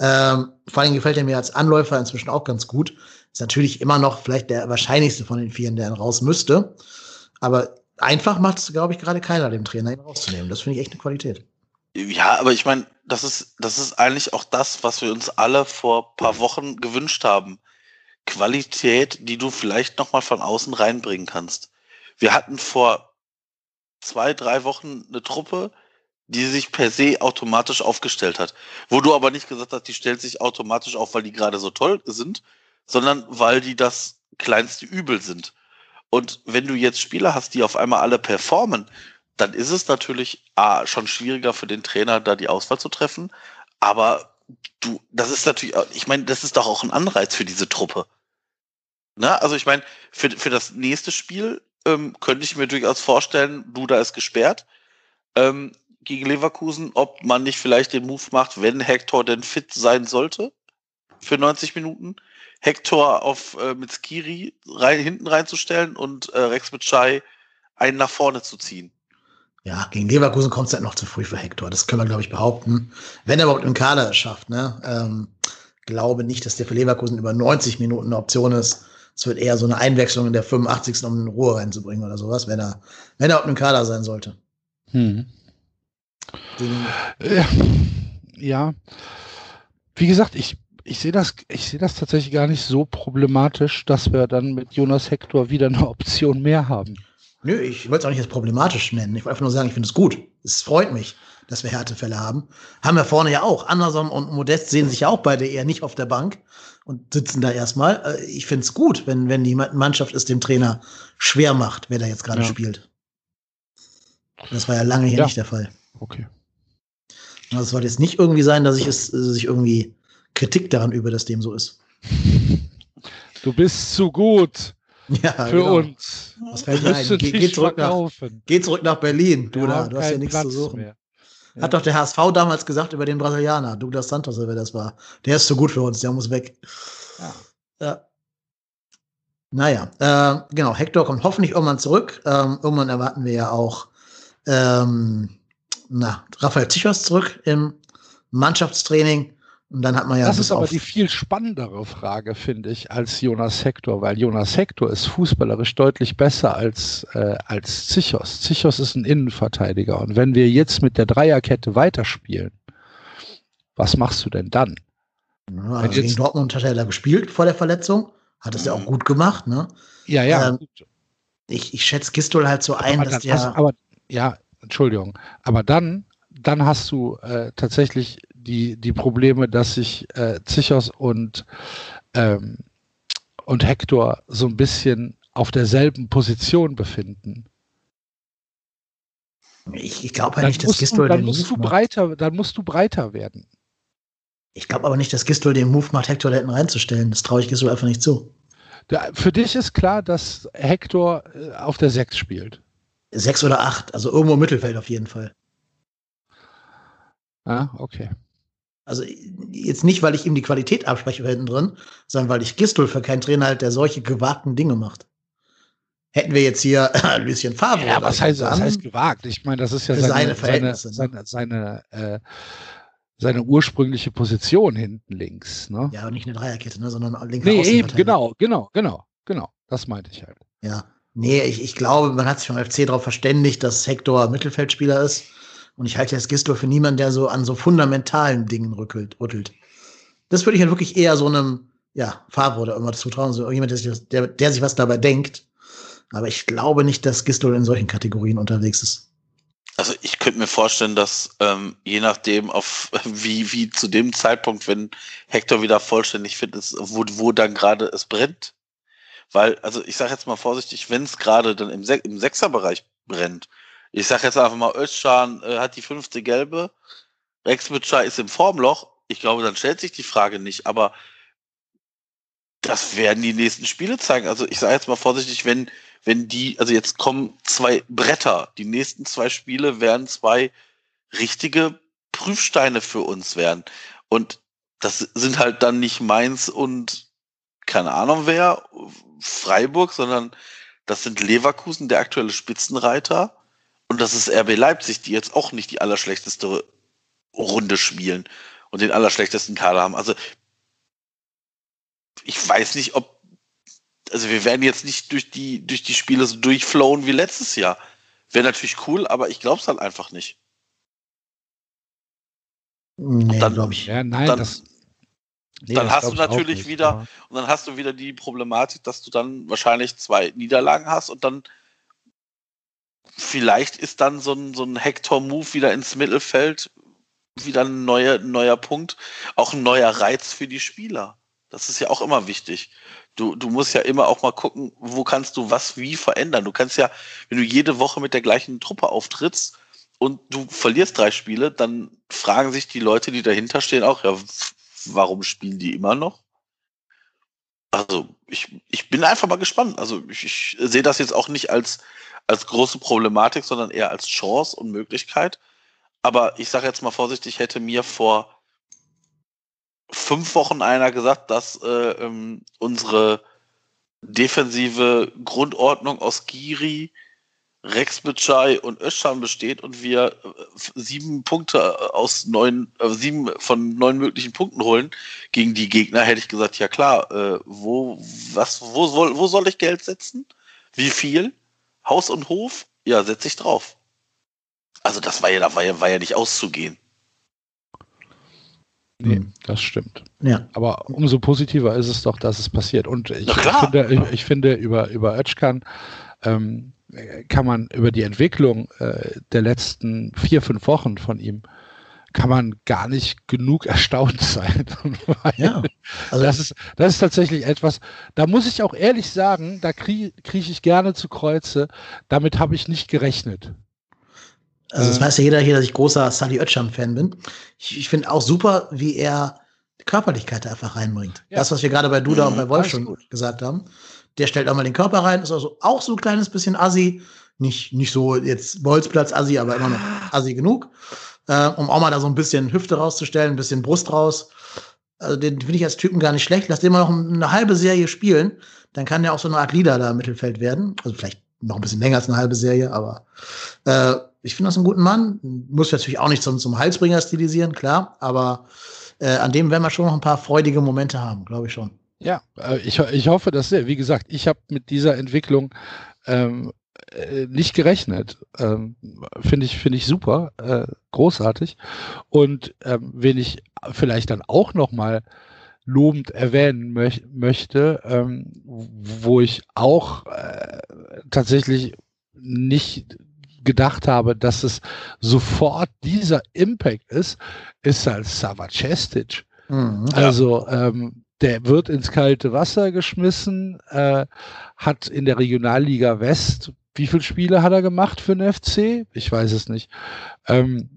Ähm, vor allem gefällt er mir als Anläufer inzwischen auch ganz gut. Ist natürlich immer noch vielleicht der wahrscheinlichste von den Vieren, der ihn raus müsste. Aber einfach macht es, glaube ich, gerade keiner, dem Trainer ihn rauszunehmen. Das finde ich echt eine Qualität. Ja, aber ich meine, das ist, das ist eigentlich auch das, was wir uns alle vor paar Wochen gewünscht haben. Qualität, die du vielleicht noch mal von außen reinbringen kannst. Wir hatten vor zwei, drei Wochen eine Truppe, die sich per se automatisch aufgestellt hat. Wo du aber nicht gesagt hast, die stellt sich automatisch auf, weil die gerade so toll sind, sondern weil die das kleinste Übel sind. Und wenn du jetzt Spieler hast, die auf einmal alle performen, dann ist es natürlich A, schon schwieriger für den Trainer, da die Auswahl zu treffen. Aber du, das ist natürlich, ich meine, das ist doch auch ein Anreiz für diese Truppe. Ne? Also ich meine, für, für das nächste Spiel ähm, könnte ich mir durchaus vorstellen, Duda ist gesperrt ähm, gegen Leverkusen, ob man nicht vielleicht den Move macht, wenn Hector denn fit sein sollte für 90 Minuten, Hector auf äh, mit Skiri rein, hinten reinzustellen und äh, Rex mit Chai einen nach vorne zu ziehen. Ja, gegen Leverkusen kommt es halt noch zu früh für Hector. Das können wir, glaube ich, behaupten. Wenn er überhaupt im Kader es schafft, ne? Ähm, glaube nicht, dass der für Leverkusen über 90 Minuten eine Option ist. Es wird eher so eine Einwechslung in der 85. um in Ruhe reinzubringen oder sowas, wenn er, wenn er auf einem Kader sein sollte. Hm. Ja, ja. Wie gesagt, ich, ich sehe das, ich sehe das tatsächlich gar nicht so problematisch, dass wir dann mit Jonas Hector wieder eine Option mehr haben. Nö, ich wollte es auch nicht als problematisch nennen. Ich wollte einfach nur sagen, ich finde es gut. Es freut mich, dass wir Härtefälle haben. Haben wir vorne ja auch. Anderson und Modest sehen sich ja auch beide eher nicht auf der Bank und sitzen da erstmal. Äh, ich finde es gut, wenn, wenn die Mannschaft es dem Trainer schwer macht, wer da jetzt gerade ja. spielt. Das war ja lange hier ja. nicht der Fall. Okay. Also es sollte jetzt nicht irgendwie sein, dass ich es, dass ich irgendwie Kritik daran übe, dass dem so ist. Du bist zu gut. Ja, für genau. uns. Was fällt mir ein? Ge geh, zurück nach, geh zurück nach Berlin, du da. Du hast ja nichts Platz zu suchen. Mehr. Ja. Hat doch der HSV damals gesagt über den Brasilianer, Douglas Santos, wer das war. Der ist zu gut für uns, der muss weg. Ja. ja. Naja, äh, genau, Hector kommt hoffentlich irgendwann zurück. Ähm, irgendwann erwarten wir ja auch ähm, na, Raphael Zichos zurück im Mannschaftstraining. Und dann hat man ja. Das ist aber die viel spannendere Frage, finde ich, als Jonas Hector, weil Jonas Hector ist fußballerisch deutlich besser als, äh, als Zichos. Zichos ist ein Innenverteidiger. Und wenn wir jetzt mit der Dreierkette weiterspielen, was machst du denn dann? Ja, also gegen Dortmund hat er gespielt vor der Verletzung. Hat es ja auch gut gemacht, ne? Ja, ja. Ähm, ich, ich schätze Gistol halt so ein, aber dass der. Hast, aber ja, Entschuldigung. Aber dann, dann hast du äh, tatsächlich die, die Probleme, dass sich äh, Zichos und, ähm, und Hector so ein bisschen auf derselben Position befinden. Ich, ich glaube halt nicht, dass Gistol den musst Move du breiter, macht. Dann musst du breiter werden. Ich glaube aber nicht, dass Gistol den Move macht, Hector da hinten reinzustellen. Das traue ich Gistol einfach nicht zu. Da, für dich ist klar, dass Hector äh, auf der 6 spielt. 6 oder 8, also irgendwo im Mittelfeld auf jeden Fall. Ah, okay. Also jetzt nicht, weil ich ihm die Qualität abspreche hinten drin, sondern weil ich Gistol für keinen Trainer halt, der solche gewagten Dinge macht. Hätten wir jetzt hier Lucien Favre. Ja, was heißt, was heißt gewagt? Ich meine, das ist ja seine, seine, seine, ne? seine, seine, äh, seine ursprüngliche Position hinten links. Ne? Ja, und nicht eine Dreierkette, ne, sondern linker Nee, eben, genau, genau, genau, genau. Das meinte ich halt. Ja. Nee, ich, ich glaube, man hat sich vom FC darauf verständigt, dass Hector Mittelfeldspieler ist und ich halte jetzt Gisdol für niemanden, der so an so fundamentalen Dingen rückelt, rüttelt. Das würde ich halt wirklich eher so einem, ja, Favre oder irgendwas zutrauen, so jemand, der sich, der, der sich was dabei denkt. Aber ich glaube nicht, dass Gisdol in solchen Kategorien unterwegs ist. Also ich könnte mir vorstellen, dass ähm, je nachdem, auf wie, wie zu dem Zeitpunkt, wenn Hector wieder vollständig fit ist, wo, wo dann gerade es brennt. Weil, also ich sage jetzt mal vorsichtig, wenn es gerade dann im, Se im Sechserbereich brennt, ich sag jetzt einfach mal, Özcan äh, hat die fünfte gelbe, Rex Butcher ist im Formloch. Ich glaube, dann stellt sich die Frage nicht, aber das werden die nächsten Spiele zeigen. Also ich sage jetzt mal vorsichtig, wenn, wenn die, also jetzt kommen zwei Bretter, die nächsten zwei Spiele werden zwei richtige Prüfsteine für uns werden. Und das sind halt dann nicht Mainz und keine Ahnung wer, Freiburg, sondern das sind Leverkusen, der aktuelle Spitzenreiter. Und das ist RB Leipzig, die jetzt auch nicht die allerschlechteste Runde spielen und den allerschlechtesten Kader haben. Also ich weiß nicht, ob also wir werden jetzt nicht durch die durch die Spiele so durchflowen wie letztes Jahr. Wäre natürlich cool, aber ich glaube es halt einfach nicht. Nee, dann, ich. Ja, nein, dann, das, nee, dann hast du natürlich nicht, wieder ja. und dann hast du wieder die Problematik, dass du dann wahrscheinlich zwei Niederlagen hast und dann vielleicht ist dann so ein, so ein Hector-Move wieder ins Mittelfeld wieder ein neuer, neuer Punkt, auch ein neuer Reiz für die Spieler. Das ist ja auch immer wichtig. Du, du musst ja immer auch mal gucken, wo kannst du was wie verändern. Du kannst ja, wenn du jede Woche mit der gleichen Truppe auftrittst und du verlierst drei Spiele, dann fragen sich die Leute, die dahinter stehen, auch, ja, warum spielen die immer noch? Also, ich, ich bin einfach mal gespannt. Also, ich, ich sehe das jetzt auch nicht als, als große Problematik, sondern eher als Chance und Möglichkeit. Aber ich sage jetzt mal vorsichtig, hätte mir vor fünf Wochen einer gesagt, dass äh, ähm, unsere defensive Grundordnung aus Giri, Rex Bitschei und Özcan besteht und wir äh, sieben Punkte aus neun, äh, sieben von neun möglichen Punkten holen gegen die Gegner, hätte ich gesagt, ja klar, äh, wo, was, wo soll, wo soll ich Geld setzen? Wie viel? Haus und Hof? Ja, setze ich drauf. Also das war ja, da war ja, war ja nicht auszugehen. Nee, hm. das stimmt. Ja. Aber umso positiver ist es doch, dass es passiert. Und ich, finde, ich, ich, finde, über, über Özcan ähm, kann man über die Entwicklung äh, der letzten vier, fünf Wochen von ihm kann man gar nicht genug erstaunt sein. ja, also das ist, das ist tatsächlich etwas, da muss ich auch ehrlich sagen, da kriege krieg ich gerne zu Kreuze, damit habe ich nicht gerechnet. Also das weiß ja jeder hier, dass ich großer Sally Oetscham-Fan bin. Ich, ich finde auch super, wie er Körperlichkeit einfach reinbringt. Ja. Das, was wir gerade bei Duda mhm, und bei Wolf schon gut. gesagt haben. Der stellt auch mal den Körper rein, ist also auch so ein kleines bisschen assi. Nicht, nicht so jetzt Bolzplatz-Assi, aber immer noch assi genug. Äh, um auch mal da so ein bisschen Hüfte rauszustellen, ein bisschen Brust raus. Also den finde ich als Typen gar nicht schlecht. Lass den mal noch eine halbe Serie spielen. Dann kann der auch so eine Art Leader da im Mittelfeld werden. Also vielleicht noch ein bisschen länger als eine halbe Serie, aber äh, ich finde das einen guten Mann. Muss natürlich auch nicht zum, zum Halsbringer stilisieren, klar, aber äh, an dem werden wir schon noch ein paar freudige Momente haben, glaube ich schon. Ja, äh, ich, ich hoffe das sehr. Wie gesagt, ich habe mit dieser Entwicklung ähm, äh, nicht gerechnet. Ähm, Finde ich, finde ich super, äh, großartig. Und ähm, wen ich vielleicht dann auch noch mal lobend erwähnen möch möchte, ähm, wo ich auch äh, tatsächlich nicht gedacht habe, dass es sofort dieser Impact ist, ist halt Savacestic. Mhm, also ähm, der wird ins kalte Wasser geschmissen, äh, hat in der Regionalliga West, wie viele Spiele hat er gemacht für den FC? Ich weiß es nicht. Ähm,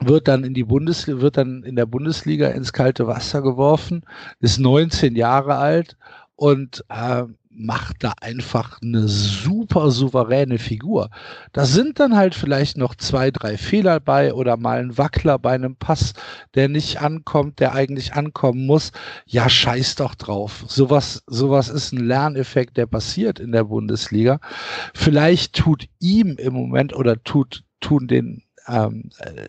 wird dann in die Bundesliga, wird dann in der Bundesliga ins kalte Wasser geworfen, ist 19 Jahre alt und äh, macht da einfach eine super souveräne Figur. Da sind dann halt vielleicht noch zwei, drei Fehler bei oder mal ein Wackler bei einem Pass, der nicht ankommt, der eigentlich ankommen muss. Ja, scheiß doch drauf. Sowas, sowas ist ein Lerneffekt, der passiert in der Bundesliga. Vielleicht tut ihm im Moment oder tut, tun den, ähm, äh,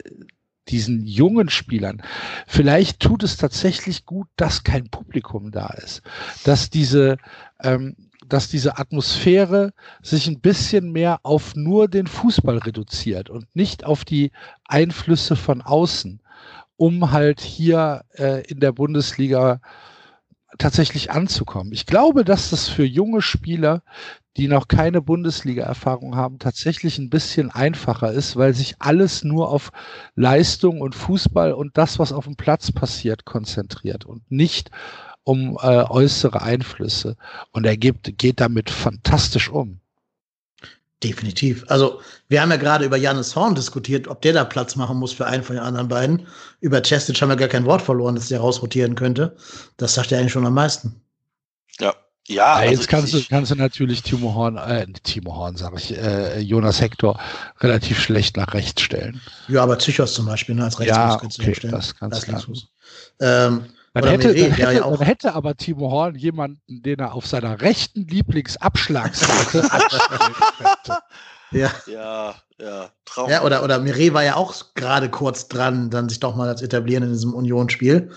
diesen jungen Spielern. Vielleicht tut es tatsächlich gut, dass kein Publikum da ist, dass diese ähm, dass diese Atmosphäre sich ein bisschen mehr auf nur den Fußball reduziert und nicht auf die Einflüsse von außen, um halt hier äh, in der Bundesliga tatsächlich anzukommen. Ich glaube, dass das für junge Spieler, die noch keine Bundesliga-Erfahrung haben, tatsächlich ein bisschen einfacher ist, weil sich alles nur auf Leistung und Fußball und das, was auf dem Platz passiert, konzentriert und nicht um äh, äußere Einflüsse. Und er gibt, geht damit fantastisch um. Definitiv. Also, wir haben ja gerade über Janis Horn diskutiert, ob der da Platz machen muss für einen von den anderen beiden. Über Chestic haben wir gar kein Wort verloren, dass der rausrotieren könnte. Das sagt er eigentlich schon am meisten. Ja. Ja, ja jetzt also kannst, du, kannst du natürlich Timo Horn, äh, Timo Horn, sage ich, äh, Jonas Hector relativ schlecht nach rechts stellen. Ja, aber Psychos zum Beispiel, ne, als Rechtsfuß ja, kannst okay, du Das kannst du. Ähm, dann hätte, dann, hätte, ja dann hätte, aber Timo Horn jemanden, den er auf seiner rechten Lieblingsabschlagsseite Ja. Ja, ja. Traum. Ja, oder, oder Mire war ja auch gerade kurz dran, dann sich doch mal als etablieren in diesem Union-Spiel,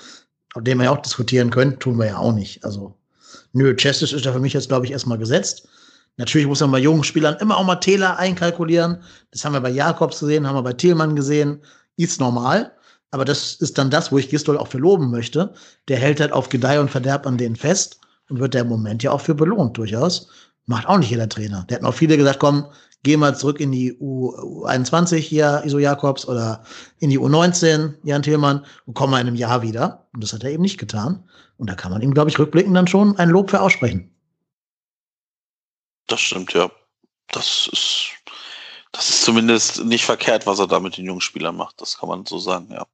auf dem wir ja auch diskutieren können, tun wir ja auch nicht. Also, nö, Chestis ist ja für mich jetzt, glaube ich, erstmal gesetzt. Natürlich muss man bei jungen Spielern immer auch mal Täler einkalkulieren. Das haben wir bei Jakobs gesehen, haben wir bei Thielmann gesehen. Ist normal. Aber das ist dann das, wo ich Gistol auch für loben möchte. Der hält halt auf Gedeih und Verderb an denen fest und wird der Moment ja auch für belohnt durchaus. Macht auch nicht jeder Trainer. Der hat noch viele gesagt, komm, geh mal zurück in die U21 hier, Iso Jakobs, oder in die U19, Jan Thielmann, und komm mal in einem Jahr wieder. Und das hat er eben nicht getan. Und da kann man ihm, glaube ich, rückblickend dann schon ein Lob für aussprechen. Das stimmt, ja. Das ist, das ist zumindest nicht verkehrt, was er da mit den jungen Spielern macht. Das kann man so sagen, ja.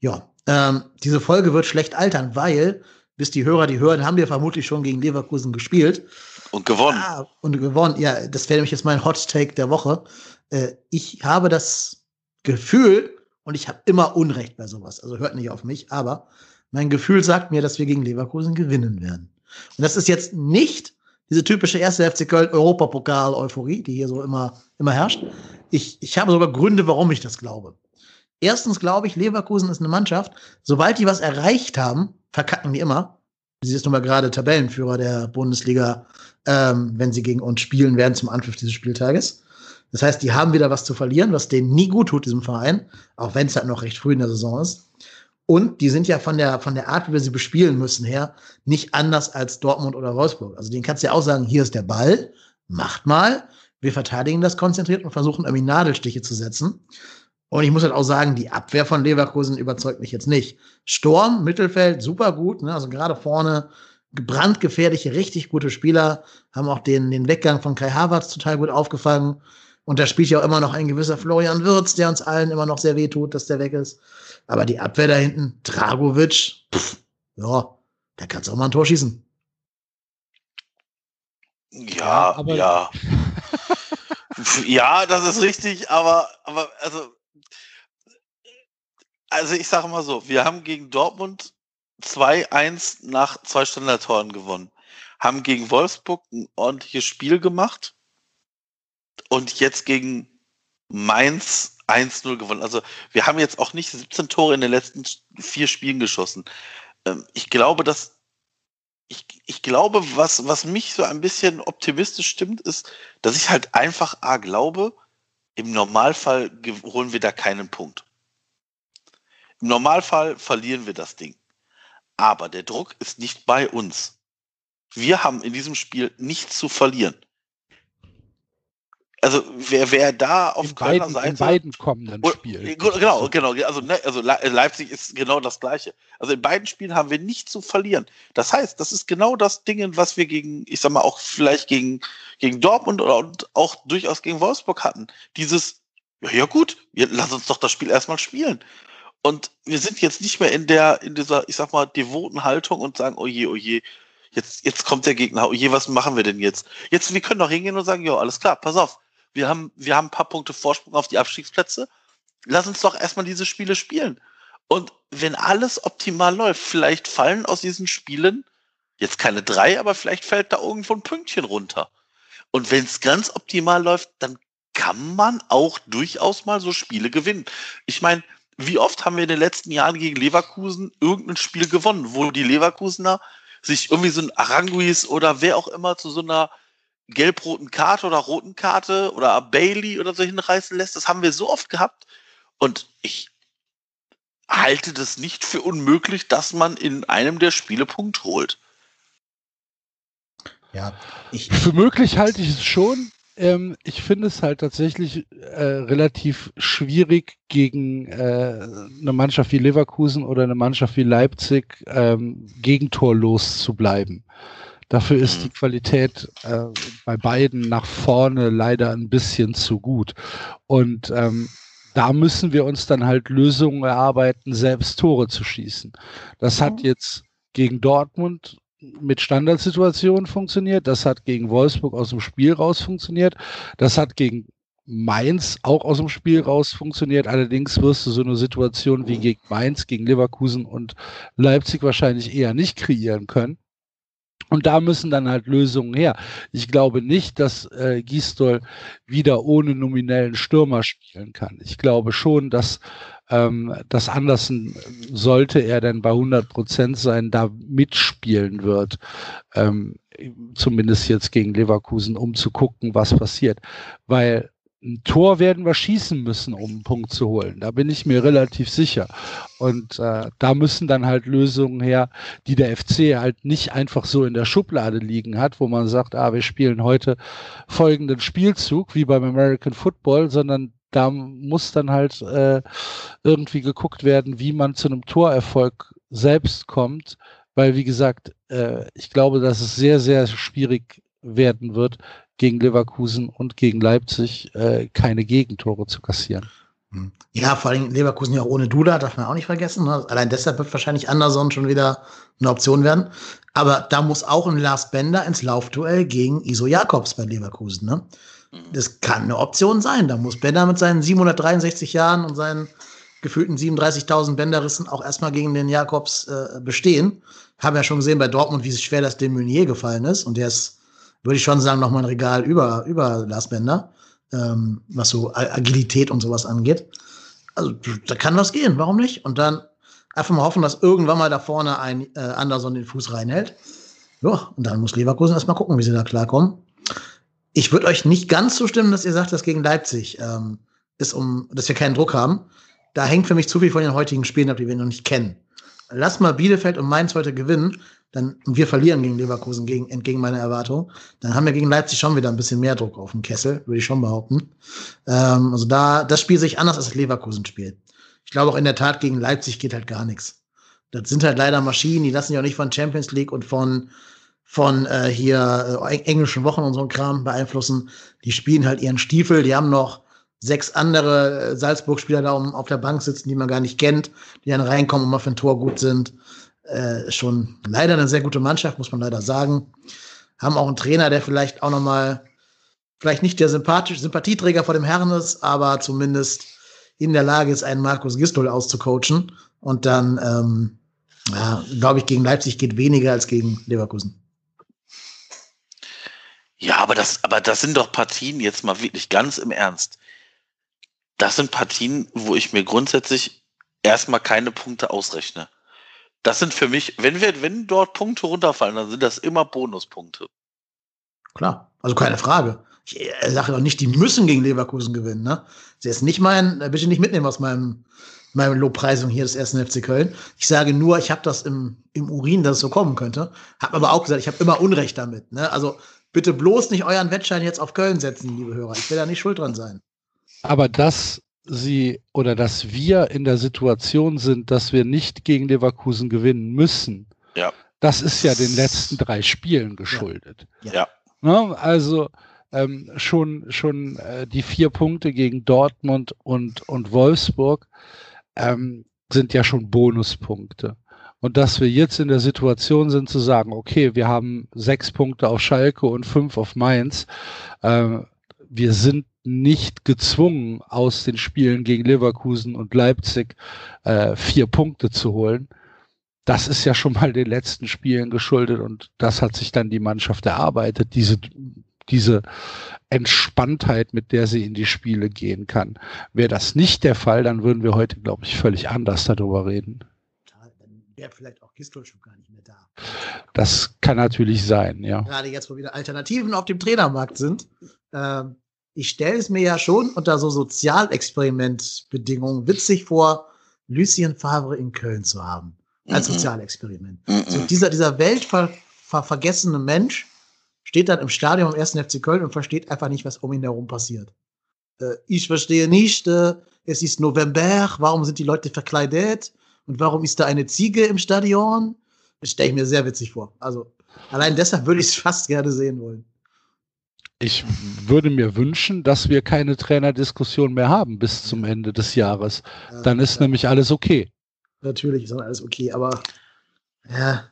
Ja, ähm, diese Folge wird schlecht altern, weil, bis die Hörer die hören, haben wir vermutlich schon gegen Leverkusen gespielt. Und gewonnen. Ah, und gewonnen, ja, das wäre nämlich jetzt mein Hot Take der Woche. Äh, ich habe das Gefühl, und ich habe immer Unrecht bei sowas, also hört nicht auf mich, aber mein Gefühl sagt mir, dass wir gegen Leverkusen gewinnen werden. Und das ist jetzt nicht diese typische erste FC Köln Europapokal-Euphorie, die hier so immer, immer herrscht. Ich, ich habe sogar Gründe, warum ich das glaube. Erstens glaube ich, Leverkusen ist eine Mannschaft, sobald die was erreicht haben, verkacken die immer. Sie ist nun mal gerade Tabellenführer der Bundesliga, ähm, wenn sie gegen uns spielen werden zum Anpfiff dieses Spieltages. Das heißt, die haben wieder was zu verlieren, was denen nie gut tut, diesem Verein, auch wenn es halt noch recht früh in der Saison ist. Und die sind ja von der, von der Art, wie wir sie bespielen müssen, her, nicht anders als Dortmund oder Wolfsburg. Also denen kannst du ja auch sagen, hier ist der Ball, macht mal. Wir verteidigen das konzentriert und versuchen irgendwie Nadelstiche zu setzen. Und ich muss halt auch sagen, die Abwehr von Leverkusen überzeugt mich jetzt nicht. Sturm, Mittelfeld, super gut. Ne? Also gerade vorne brandgefährliche, richtig gute Spieler, haben auch den, den Weggang von Kai Havertz total gut aufgefangen. Und da spielt ja auch immer noch ein gewisser Florian Wirz, der uns allen immer noch sehr weh tut, dass der weg ist. Aber die Abwehr da hinten, Dragovic, pff, ja, da kannst du auch mal ein Tor schießen. Ja, aber ja. ja, das ist richtig, aber, aber also, also ich sage mal so, wir haben gegen Dortmund 2-1 nach zwei Standardtoren gewonnen, haben gegen Wolfsburg ein ordentliches Spiel gemacht und jetzt gegen Mainz 1-0 gewonnen. Also wir haben jetzt auch nicht 17 Tore in den letzten vier Spielen geschossen. Ähm, ich glaube, dass ich, ich glaube, was, was mich so ein bisschen optimistisch stimmt, ist, dass ich halt einfach A glaube, im Normalfall holen wir da keinen Punkt. Im Normalfall verlieren wir das Ding. Aber der Druck ist nicht bei uns. Wir haben in diesem Spiel nichts zu verlieren also wer, wer da auf in Kölner beiden, Seite. In beiden kommenden Spielen. Genau, genau. Also, ne, also Leipzig ist genau das Gleiche. Also in beiden Spielen haben wir nichts zu verlieren. Das heißt, das ist genau das Ding, was wir gegen, ich sag mal, auch vielleicht gegen, gegen Dortmund oder und auch durchaus gegen Wolfsburg hatten. Dieses, ja, ja gut, lass uns doch das Spiel erstmal spielen. Und wir sind jetzt nicht mehr in der, in dieser, ich sag mal, devoten Haltung und sagen, oh je, oh je, jetzt, jetzt kommt der Gegner, oh je, was machen wir denn jetzt? Jetzt, wir können doch hingehen und sagen, ja, alles klar, pass auf, wir haben, wir haben ein paar Punkte Vorsprung auf die Abstiegsplätze. Lass uns doch erstmal diese Spiele spielen. Und wenn alles optimal läuft, vielleicht fallen aus diesen Spielen jetzt keine drei, aber vielleicht fällt da irgendwo ein Pünktchen runter. Und wenn es ganz optimal läuft, dann kann man auch durchaus mal so Spiele gewinnen. Ich meine, wie oft haben wir in den letzten Jahren gegen Leverkusen irgendein Spiel gewonnen, wo die Leverkusener sich irgendwie so ein Aranguis oder wer auch immer zu so einer gelb-roten Karte oder roten Karte oder Bailey oder so hinreißen lässt. Das haben wir so oft gehabt. Und ich halte das nicht für unmöglich, dass man in einem der Spiele Punkt holt. Ja, ich, für möglich halte ich es schon. Ähm, ich finde es halt tatsächlich äh, relativ schwierig gegen äh, eine Mannschaft wie Leverkusen oder eine Mannschaft wie Leipzig ähm, gegentorlos zu bleiben. Dafür ist mhm. die Qualität äh, bei beiden nach vorne leider ein bisschen zu gut. Und ähm, da müssen wir uns dann halt Lösungen erarbeiten, selbst Tore zu schießen. Das hat mhm. jetzt gegen Dortmund mit Standardsituationen funktioniert. Das hat gegen Wolfsburg aus dem Spiel raus funktioniert. Das hat gegen Mainz auch aus dem Spiel raus funktioniert. Allerdings wirst du so eine Situation wie gegen Mainz, gegen Leverkusen und Leipzig wahrscheinlich eher nicht kreieren können. Und da müssen dann halt Lösungen her. Ich glaube nicht, dass äh, Gistol wieder ohne nominellen Stürmer spielen kann. Ich glaube schon, dass ähm, das Andersen, sollte er denn bei 100 Prozent sein, da mitspielen wird. Ähm, zumindest jetzt gegen Leverkusen, um zu gucken, was passiert. Weil ein Tor werden wir schießen müssen, um einen Punkt zu holen. Da bin ich mir relativ sicher. Und äh, da müssen dann halt Lösungen her, die der FC halt nicht einfach so in der Schublade liegen hat, wo man sagt, ah, wir spielen heute folgenden Spielzug, wie beim American Football, sondern da muss dann halt äh, irgendwie geguckt werden, wie man zu einem Torerfolg selbst kommt, weil wie gesagt, äh, ich glaube, dass es sehr, sehr schwierig werden wird, gegen Leverkusen und gegen Leipzig äh, keine Gegentore zu kassieren. Hm. Ja, vor allem Leverkusen ja ohne Duda, darf man auch nicht vergessen. Ne? Allein deshalb wird wahrscheinlich Anderson schon wieder eine Option werden. Aber da muss auch ein Lars Bender ins Laufduell gegen Iso Jakobs bei Leverkusen. Ne? Mhm. Das kann eine Option sein. Da muss Bender mit seinen 763 Jahren und seinen gefühlten 37.000 Bänderrissen auch erstmal gegen den Jakobs äh, bestehen. Haben ja schon gesehen bei Dortmund, wie schwer das dem Meunier gefallen ist. Und der ist würde ich schon sagen, noch mal ein Regal über, über Lars Bender, ähm, was so Agilität und sowas angeht. Also da kann was gehen, warum nicht? Und dann einfach mal hoffen, dass irgendwann mal da vorne ein äh, Anderson den Fuß reinhält. Ja, und dann muss Leverkusen erstmal gucken, wie sie da klarkommen. Ich würde euch nicht ganz zustimmen, dass ihr sagt, dass gegen Leipzig ähm, ist, um, dass wir keinen Druck haben. Da hängt für mich zu viel von den heutigen Spielen ab, die wir noch nicht kennen. Lass mal Bielefeld und Mainz heute gewinnen, dann und wir verlieren gegen Leverkusen gegen, entgegen meiner Erwartung, dann haben wir gegen Leipzig schon wieder ein bisschen mehr Druck auf dem Kessel, würde ich schon behaupten. Ähm, also da, das Spiel sich anders als das Leverkusen-Spiel. Ich glaube auch in der Tat, gegen Leipzig geht halt gar nichts. Das sind halt leider Maschinen, die lassen ja auch nicht von Champions League und von, von äh, hier äh, englischen Wochen und so Kram beeinflussen. Die spielen halt ihren Stiefel, die haben noch sechs andere äh, Salzburg-Spieler da um, auf der Bank sitzen, die man gar nicht kennt, die dann reinkommen und mal für ein Tor gut sind. Äh, schon leider eine sehr gute Mannschaft, muss man leider sagen. Haben auch einen Trainer, der vielleicht auch noch mal vielleicht nicht der sympathisch, Sympathieträger vor dem Herrn ist, aber zumindest in der Lage ist, einen Markus Gistol auszucoachen. Und dann, ähm, ja, glaube ich, gegen Leipzig geht weniger als gegen Leverkusen. Ja, aber das, aber das sind doch Partien jetzt mal wirklich ganz im Ernst. Das sind Partien, wo ich mir grundsätzlich erstmal keine Punkte ausrechne. Das sind für mich, wenn wir, wenn dort Punkte runterfallen, dann sind das immer Bonuspunkte. Klar, also keine Frage. Ich äh, sage doch nicht, die müssen gegen Leverkusen gewinnen. Ne? Das ist nicht mein, bitte nicht mitnehmen aus meinem, meinem Lobpreisung hier des ersten FC Köln. Ich sage nur, ich habe das im, im Urin, dass es so kommen könnte. Habe aber auch gesagt, ich habe immer Unrecht damit. Ne? Also bitte bloß nicht euren Wettschein jetzt auf Köln setzen, liebe Hörer. Ich will da nicht schuld dran sein. Aber dass sie oder dass wir in der Situation sind, dass wir nicht gegen Leverkusen gewinnen müssen, ja. das ist ja den letzten drei Spielen geschuldet. Ja. ja. Ne? Also ähm, schon, schon äh, die vier Punkte gegen Dortmund und, und Wolfsburg ähm, sind ja schon Bonuspunkte. Und dass wir jetzt in der Situation sind zu sagen, okay, wir haben sechs Punkte auf Schalke und fünf auf Mainz. Äh, wir sind nicht gezwungen, aus den Spielen gegen Leverkusen und Leipzig äh, vier Punkte zu holen. Das ist ja schon mal den letzten Spielen geschuldet und das hat sich dann die Mannschaft erarbeitet, diese diese Entspanntheit, mit der sie in die Spiele gehen kann. Wäre das nicht der Fall, dann würden wir heute, glaube ich, völlig anders darüber reden. Dann wäre vielleicht auch Gistol schon gar nicht mehr da. Das kann natürlich sein, ja. Gerade jetzt, wo wieder Alternativen auf dem Trainermarkt sind. Ähm, ich stelle es mir ja schon unter so Sozialexperimentbedingungen witzig vor, Lucien Favre in Köln zu haben. Als mhm. Sozialexperiment. Mhm. So dieser, dieser weltvergessene Mensch, steht dann im Stadion im 1. FC Köln und versteht einfach nicht, was um ihn herum passiert. Äh, ich verstehe nicht, äh, es ist November, warum sind die Leute verkleidet und warum ist da eine Ziege im Stadion? Das stelle ich mir sehr witzig vor. Also allein deshalb würde ich es fast gerne sehen wollen. Ich würde mir wünschen, dass wir keine Trainerdiskussion mehr haben bis zum Ende des Jahres. Dann ist ja. nämlich alles okay. Natürlich ist dann alles okay, aber ja,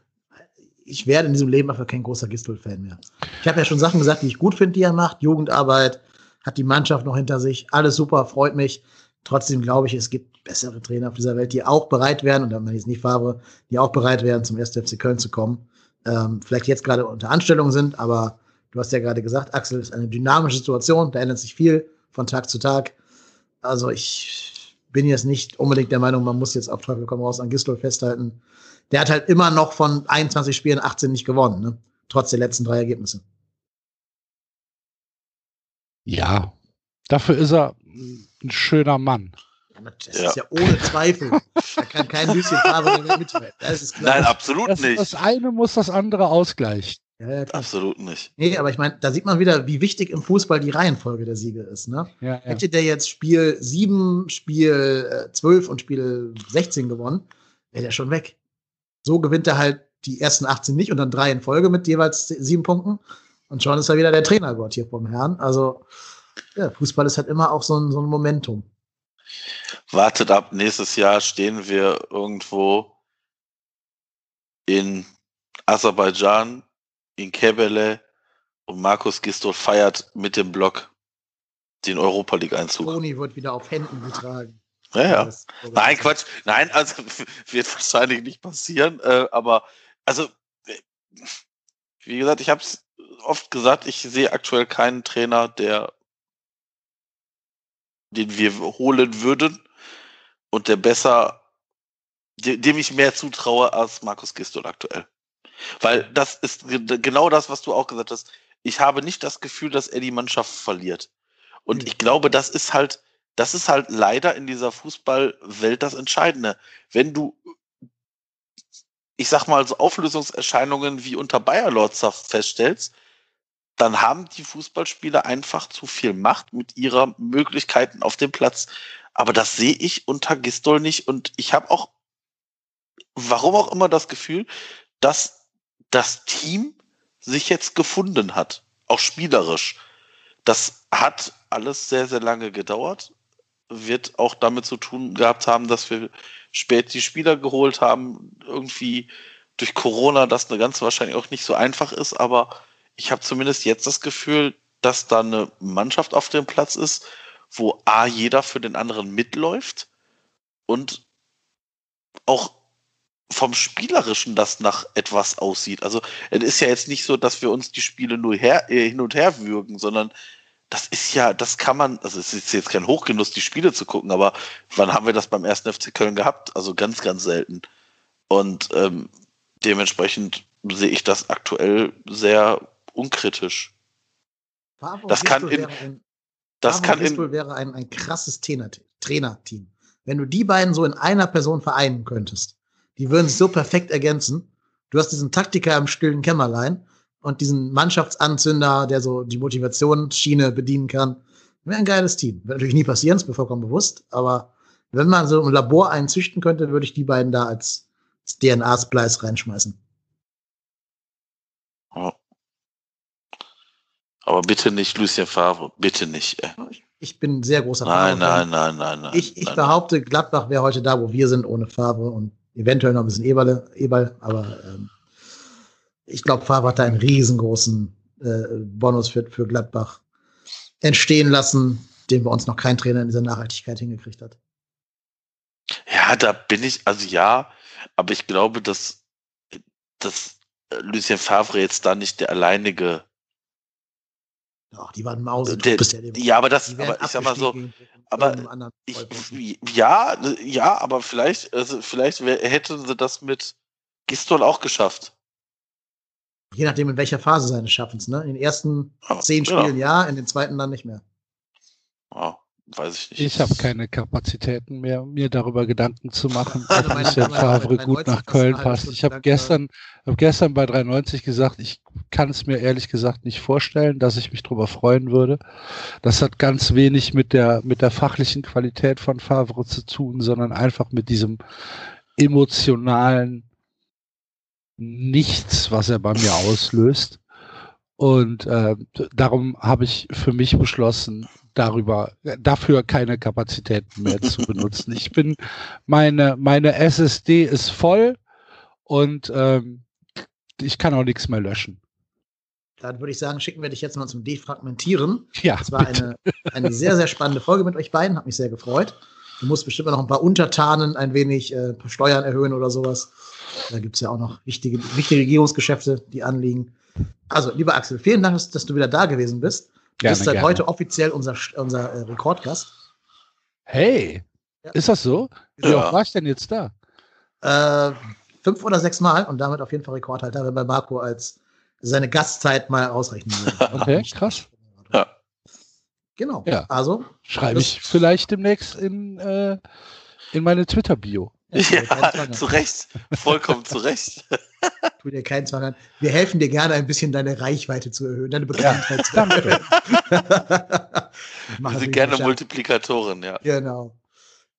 ich werde in diesem Leben einfach kein großer Gistol-Fan mehr. Ich habe ja schon Sachen gesagt, die ich gut finde, die er macht. Jugendarbeit, hat die Mannschaft noch hinter sich. Alles super, freut mich. Trotzdem glaube ich, es gibt bessere Trainer auf dieser Welt, die auch bereit wären, und da man jetzt nicht Favre, die auch bereit wären, zum 1. FC Köln zu kommen. Ähm, vielleicht jetzt gerade unter Anstellung sind, aber du hast ja gerade gesagt, Axel ist eine dynamische Situation, da ändert sich viel von Tag zu Tag. Also ich bin jetzt nicht unbedingt der Meinung, man muss jetzt auf Teufel komm raus an Gistol festhalten der hat halt immer noch von 21 Spielen 18 nicht gewonnen, ne? trotz der letzten drei Ergebnisse. Ja, dafür ist er ein schöner Mann. Das ja. ist ja ohne Zweifel. da kann kein Favre mehr mithalten. Das ist klar. Nein, absolut das, nicht. Das eine muss das andere ausgleichen. Ja, absolut nicht. Nee, aber ich meine, da sieht man wieder, wie wichtig im Fußball die Reihenfolge der Siege ist. Ne? Ja, Hätte der jetzt Spiel 7, Spiel 12 und Spiel 16 gewonnen, wäre der schon weg. So gewinnt er halt die ersten 18 nicht und dann drei in Folge mit jeweils sieben Punkten. Und schon ist er wieder der Trainergott hier vom Herrn. Also, ja, Fußball ist halt immer auch so ein, so ein Momentum. Wartet ab, nächstes Jahr stehen wir irgendwo in Aserbaidschan, in Kebele und Markus Gisdol feiert mit dem Block den Europa League Einzug. Toni wird wieder auf Händen getragen. Ja, ja. Nein, Quatsch. Nein, also wird wahrscheinlich nicht passieren. Äh, aber also, wie gesagt, ich habe es oft gesagt, ich sehe aktuell keinen Trainer, der den wir holen würden und der besser, dem ich mehr zutraue als Markus Gistol aktuell. Weil das ist genau das, was du auch gesagt hast. Ich habe nicht das Gefühl, dass er die Mannschaft verliert. Und ich glaube, das ist halt, das ist halt leider in dieser Fußballwelt das Entscheidende. Wenn du, ich sag mal, so Auflösungserscheinungen wie unter Bayer Lorzer feststellst, dann haben die Fußballspieler einfach zu viel Macht mit ihrer Möglichkeiten auf dem Platz. Aber das sehe ich unter Gistol nicht. Und ich habe auch, warum auch immer, das Gefühl, dass das Team sich jetzt gefunden hat, auch spielerisch. Das hat alles sehr, sehr lange gedauert. Wird auch damit zu tun gehabt haben, dass wir spät die Spieler geholt haben. Irgendwie durch Corona, das eine ganz wahrscheinlich auch nicht so einfach ist, aber ich habe zumindest jetzt das Gefühl, dass da eine Mannschaft auf dem Platz ist, wo A, jeder für den anderen mitläuft und auch vom Spielerischen das nach etwas aussieht. Also es ist ja jetzt nicht so, dass wir uns die Spiele nur her, äh, hin und her würgen, sondern das ist ja, das kann man, also es ist jetzt kein Hochgenuss, die Spiele zu gucken, aber wann haben wir das beim ersten FC Köln gehabt? Also ganz, ganz selten. Und ähm, dementsprechend sehe ich das aktuell sehr unkritisch. Favre Das kann in- ein, Das Favre kann in, wäre ein, ein krasses Trainer- Trainerteam. Wenn du die beiden so in einer Person vereinen könntest, die würden sich so perfekt ergänzen. Du hast diesen Taktiker im stillen Kämmerlein und diesen Mannschaftsanzünder, der so die Motivationsschiene bedienen kann. Wäre ein geiles Team. Wird natürlich nie passieren, ist mir vollkommen bewusst, aber wenn man so im Labor einen züchten könnte, würde ich die beiden da als, als DNA-Splice reinschmeißen. Ja. aber bitte nicht Lucien Favre, bitte nicht. Ey. Ich bin ein sehr großer Nein, Favre-Fan. nein, nein, nein, nein. Ich, ich nein, behaupte, Gladbach wäre heute da, wo wir sind, ohne Favre und eventuell noch ein bisschen Eberle, Eberl, aber ähm, ich glaube, Favre hat da einen riesengroßen äh, Bonus für, für Gladbach entstehen lassen, den bei uns noch kein Trainer in dieser Nachhaltigkeit hingekriegt hat. Ja, da bin ich, also ja, aber ich glaube, dass, dass äh, Lucien Favre jetzt da nicht der alleinige. Doch, die waren Mause. Der, ja, aber das, aber ich sag mal so, aber ich, ja, ja, aber vielleicht, also vielleicht hätten sie das mit Gistol auch geschafft. Je nachdem, in welcher Phase seines Schaffens. Ne? In den ersten Ja, zehn genau. Spielen ja, in den zweiten dann nicht mehr. Ja, weiß ich nicht. Ich habe keine Kapazitäten mehr, mir darüber Gedanken zu machen, Also ob meine- Lucien Favre gut 90 nach Köln passt. Ich habe gestern, hab gestern bei 390 gesagt, ich kann es mir ehrlich gesagt nicht vorstellen, dass ich mich darüber freuen würde. Das hat ganz wenig mit der, mit der fachlichen Qualität von Favre zu tun, sondern einfach mit diesem emotionalen Nichts, was er bei mir auslöst. Und äh, darum habe ich für mich beschlossen, darüber, dafür keine Kapazitäten mehr zu benutzen. Ich bin, meine, meine SSD ist voll und ähm, ich kann auch nichts mehr löschen. Dann würde ich sagen, schicken wir dich jetzt mal zum Defragmentieren. Ja, Es war bitte. eine, eine sehr, sehr spannende Folge mit euch beiden. Hat mich sehr gefreut. Du musst bestimmt noch ein paar Untertanen ein wenig äh, ein paar Steuern erhöhen oder sowas. Da gibt es ja auch noch wichtige, wichtige Regierungsgeschäfte, die anliegen. Also, lieber Axel, vielen Dank, dass, dass du wieder da gewesen bist. Du bist seit gerne. heute offiziell unser, unser äh, Rekordgast. Hey, Ja. ist das so? Wie Ja. oft war ich denn jetzt da? Äh, fünf oder sechs Mal und damit auf jeden Fall Rekordhalter, wenn bei Marco als seine Gastzeit mal ausrechnen würde. Okay, krass. Ja. Genau. Ja. Also, Schreibe ich vielleicht demnächst in, äh, in meine Twitter-Bio. ja, Ja, zu. Recht. Vollkommen zu Recht. Tu dir keinen Zwang an. Wir helfen dir gerne ein bisschen deine Reichweite zu erhöhen, deine Bekanntheit zu. Machen Wir sind gerne. Multiplikatoren, ja. Genau.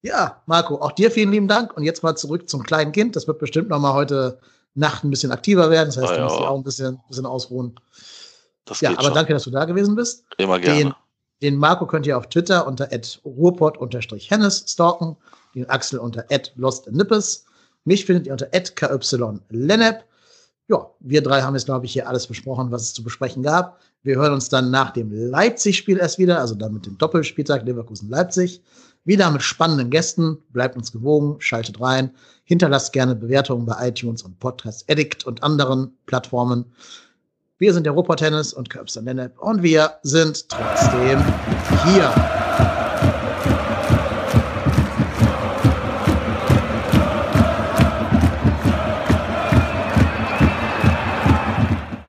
Ja, Marco, auch dir vielen lieben Dank. Und jetzt mal zurück zum kleinen Kind. Das wird bestimmt noch mal heute Nacht ein bisschen aktiver werden. Das heißt, Ah, du musst ja. dich auch ein bisschen, bisschen ausruhen. Das Ja, geht aber schon. danke, dass du da gewesen bist. Immer gerne. Den, den Marco könnt ihr auf Twitter unter ruhrpott-hennes stalken, den Axel unter lostnippes. Mich findet ihr unter kyLennep. Ja, wir drei haben jetzt, glaube ich, hier alles besprochen, was es zu besprechen gab. Wir hören uns dann nach dem Leipzig-Spiel erst wieder, also dann mit dem Doppelspieltag Leverkusen-Leipzig. Wieder mit spannenden Gästen. Bleibt uns gewogen, schaltet rein. Hinterlasst gerne Bewertungen bei iTunes und Podcast Addict und anderen Plattformen. Wir sind der Ruhrpott Tennis und Körbster Lennep und wir sind trotzdem hier.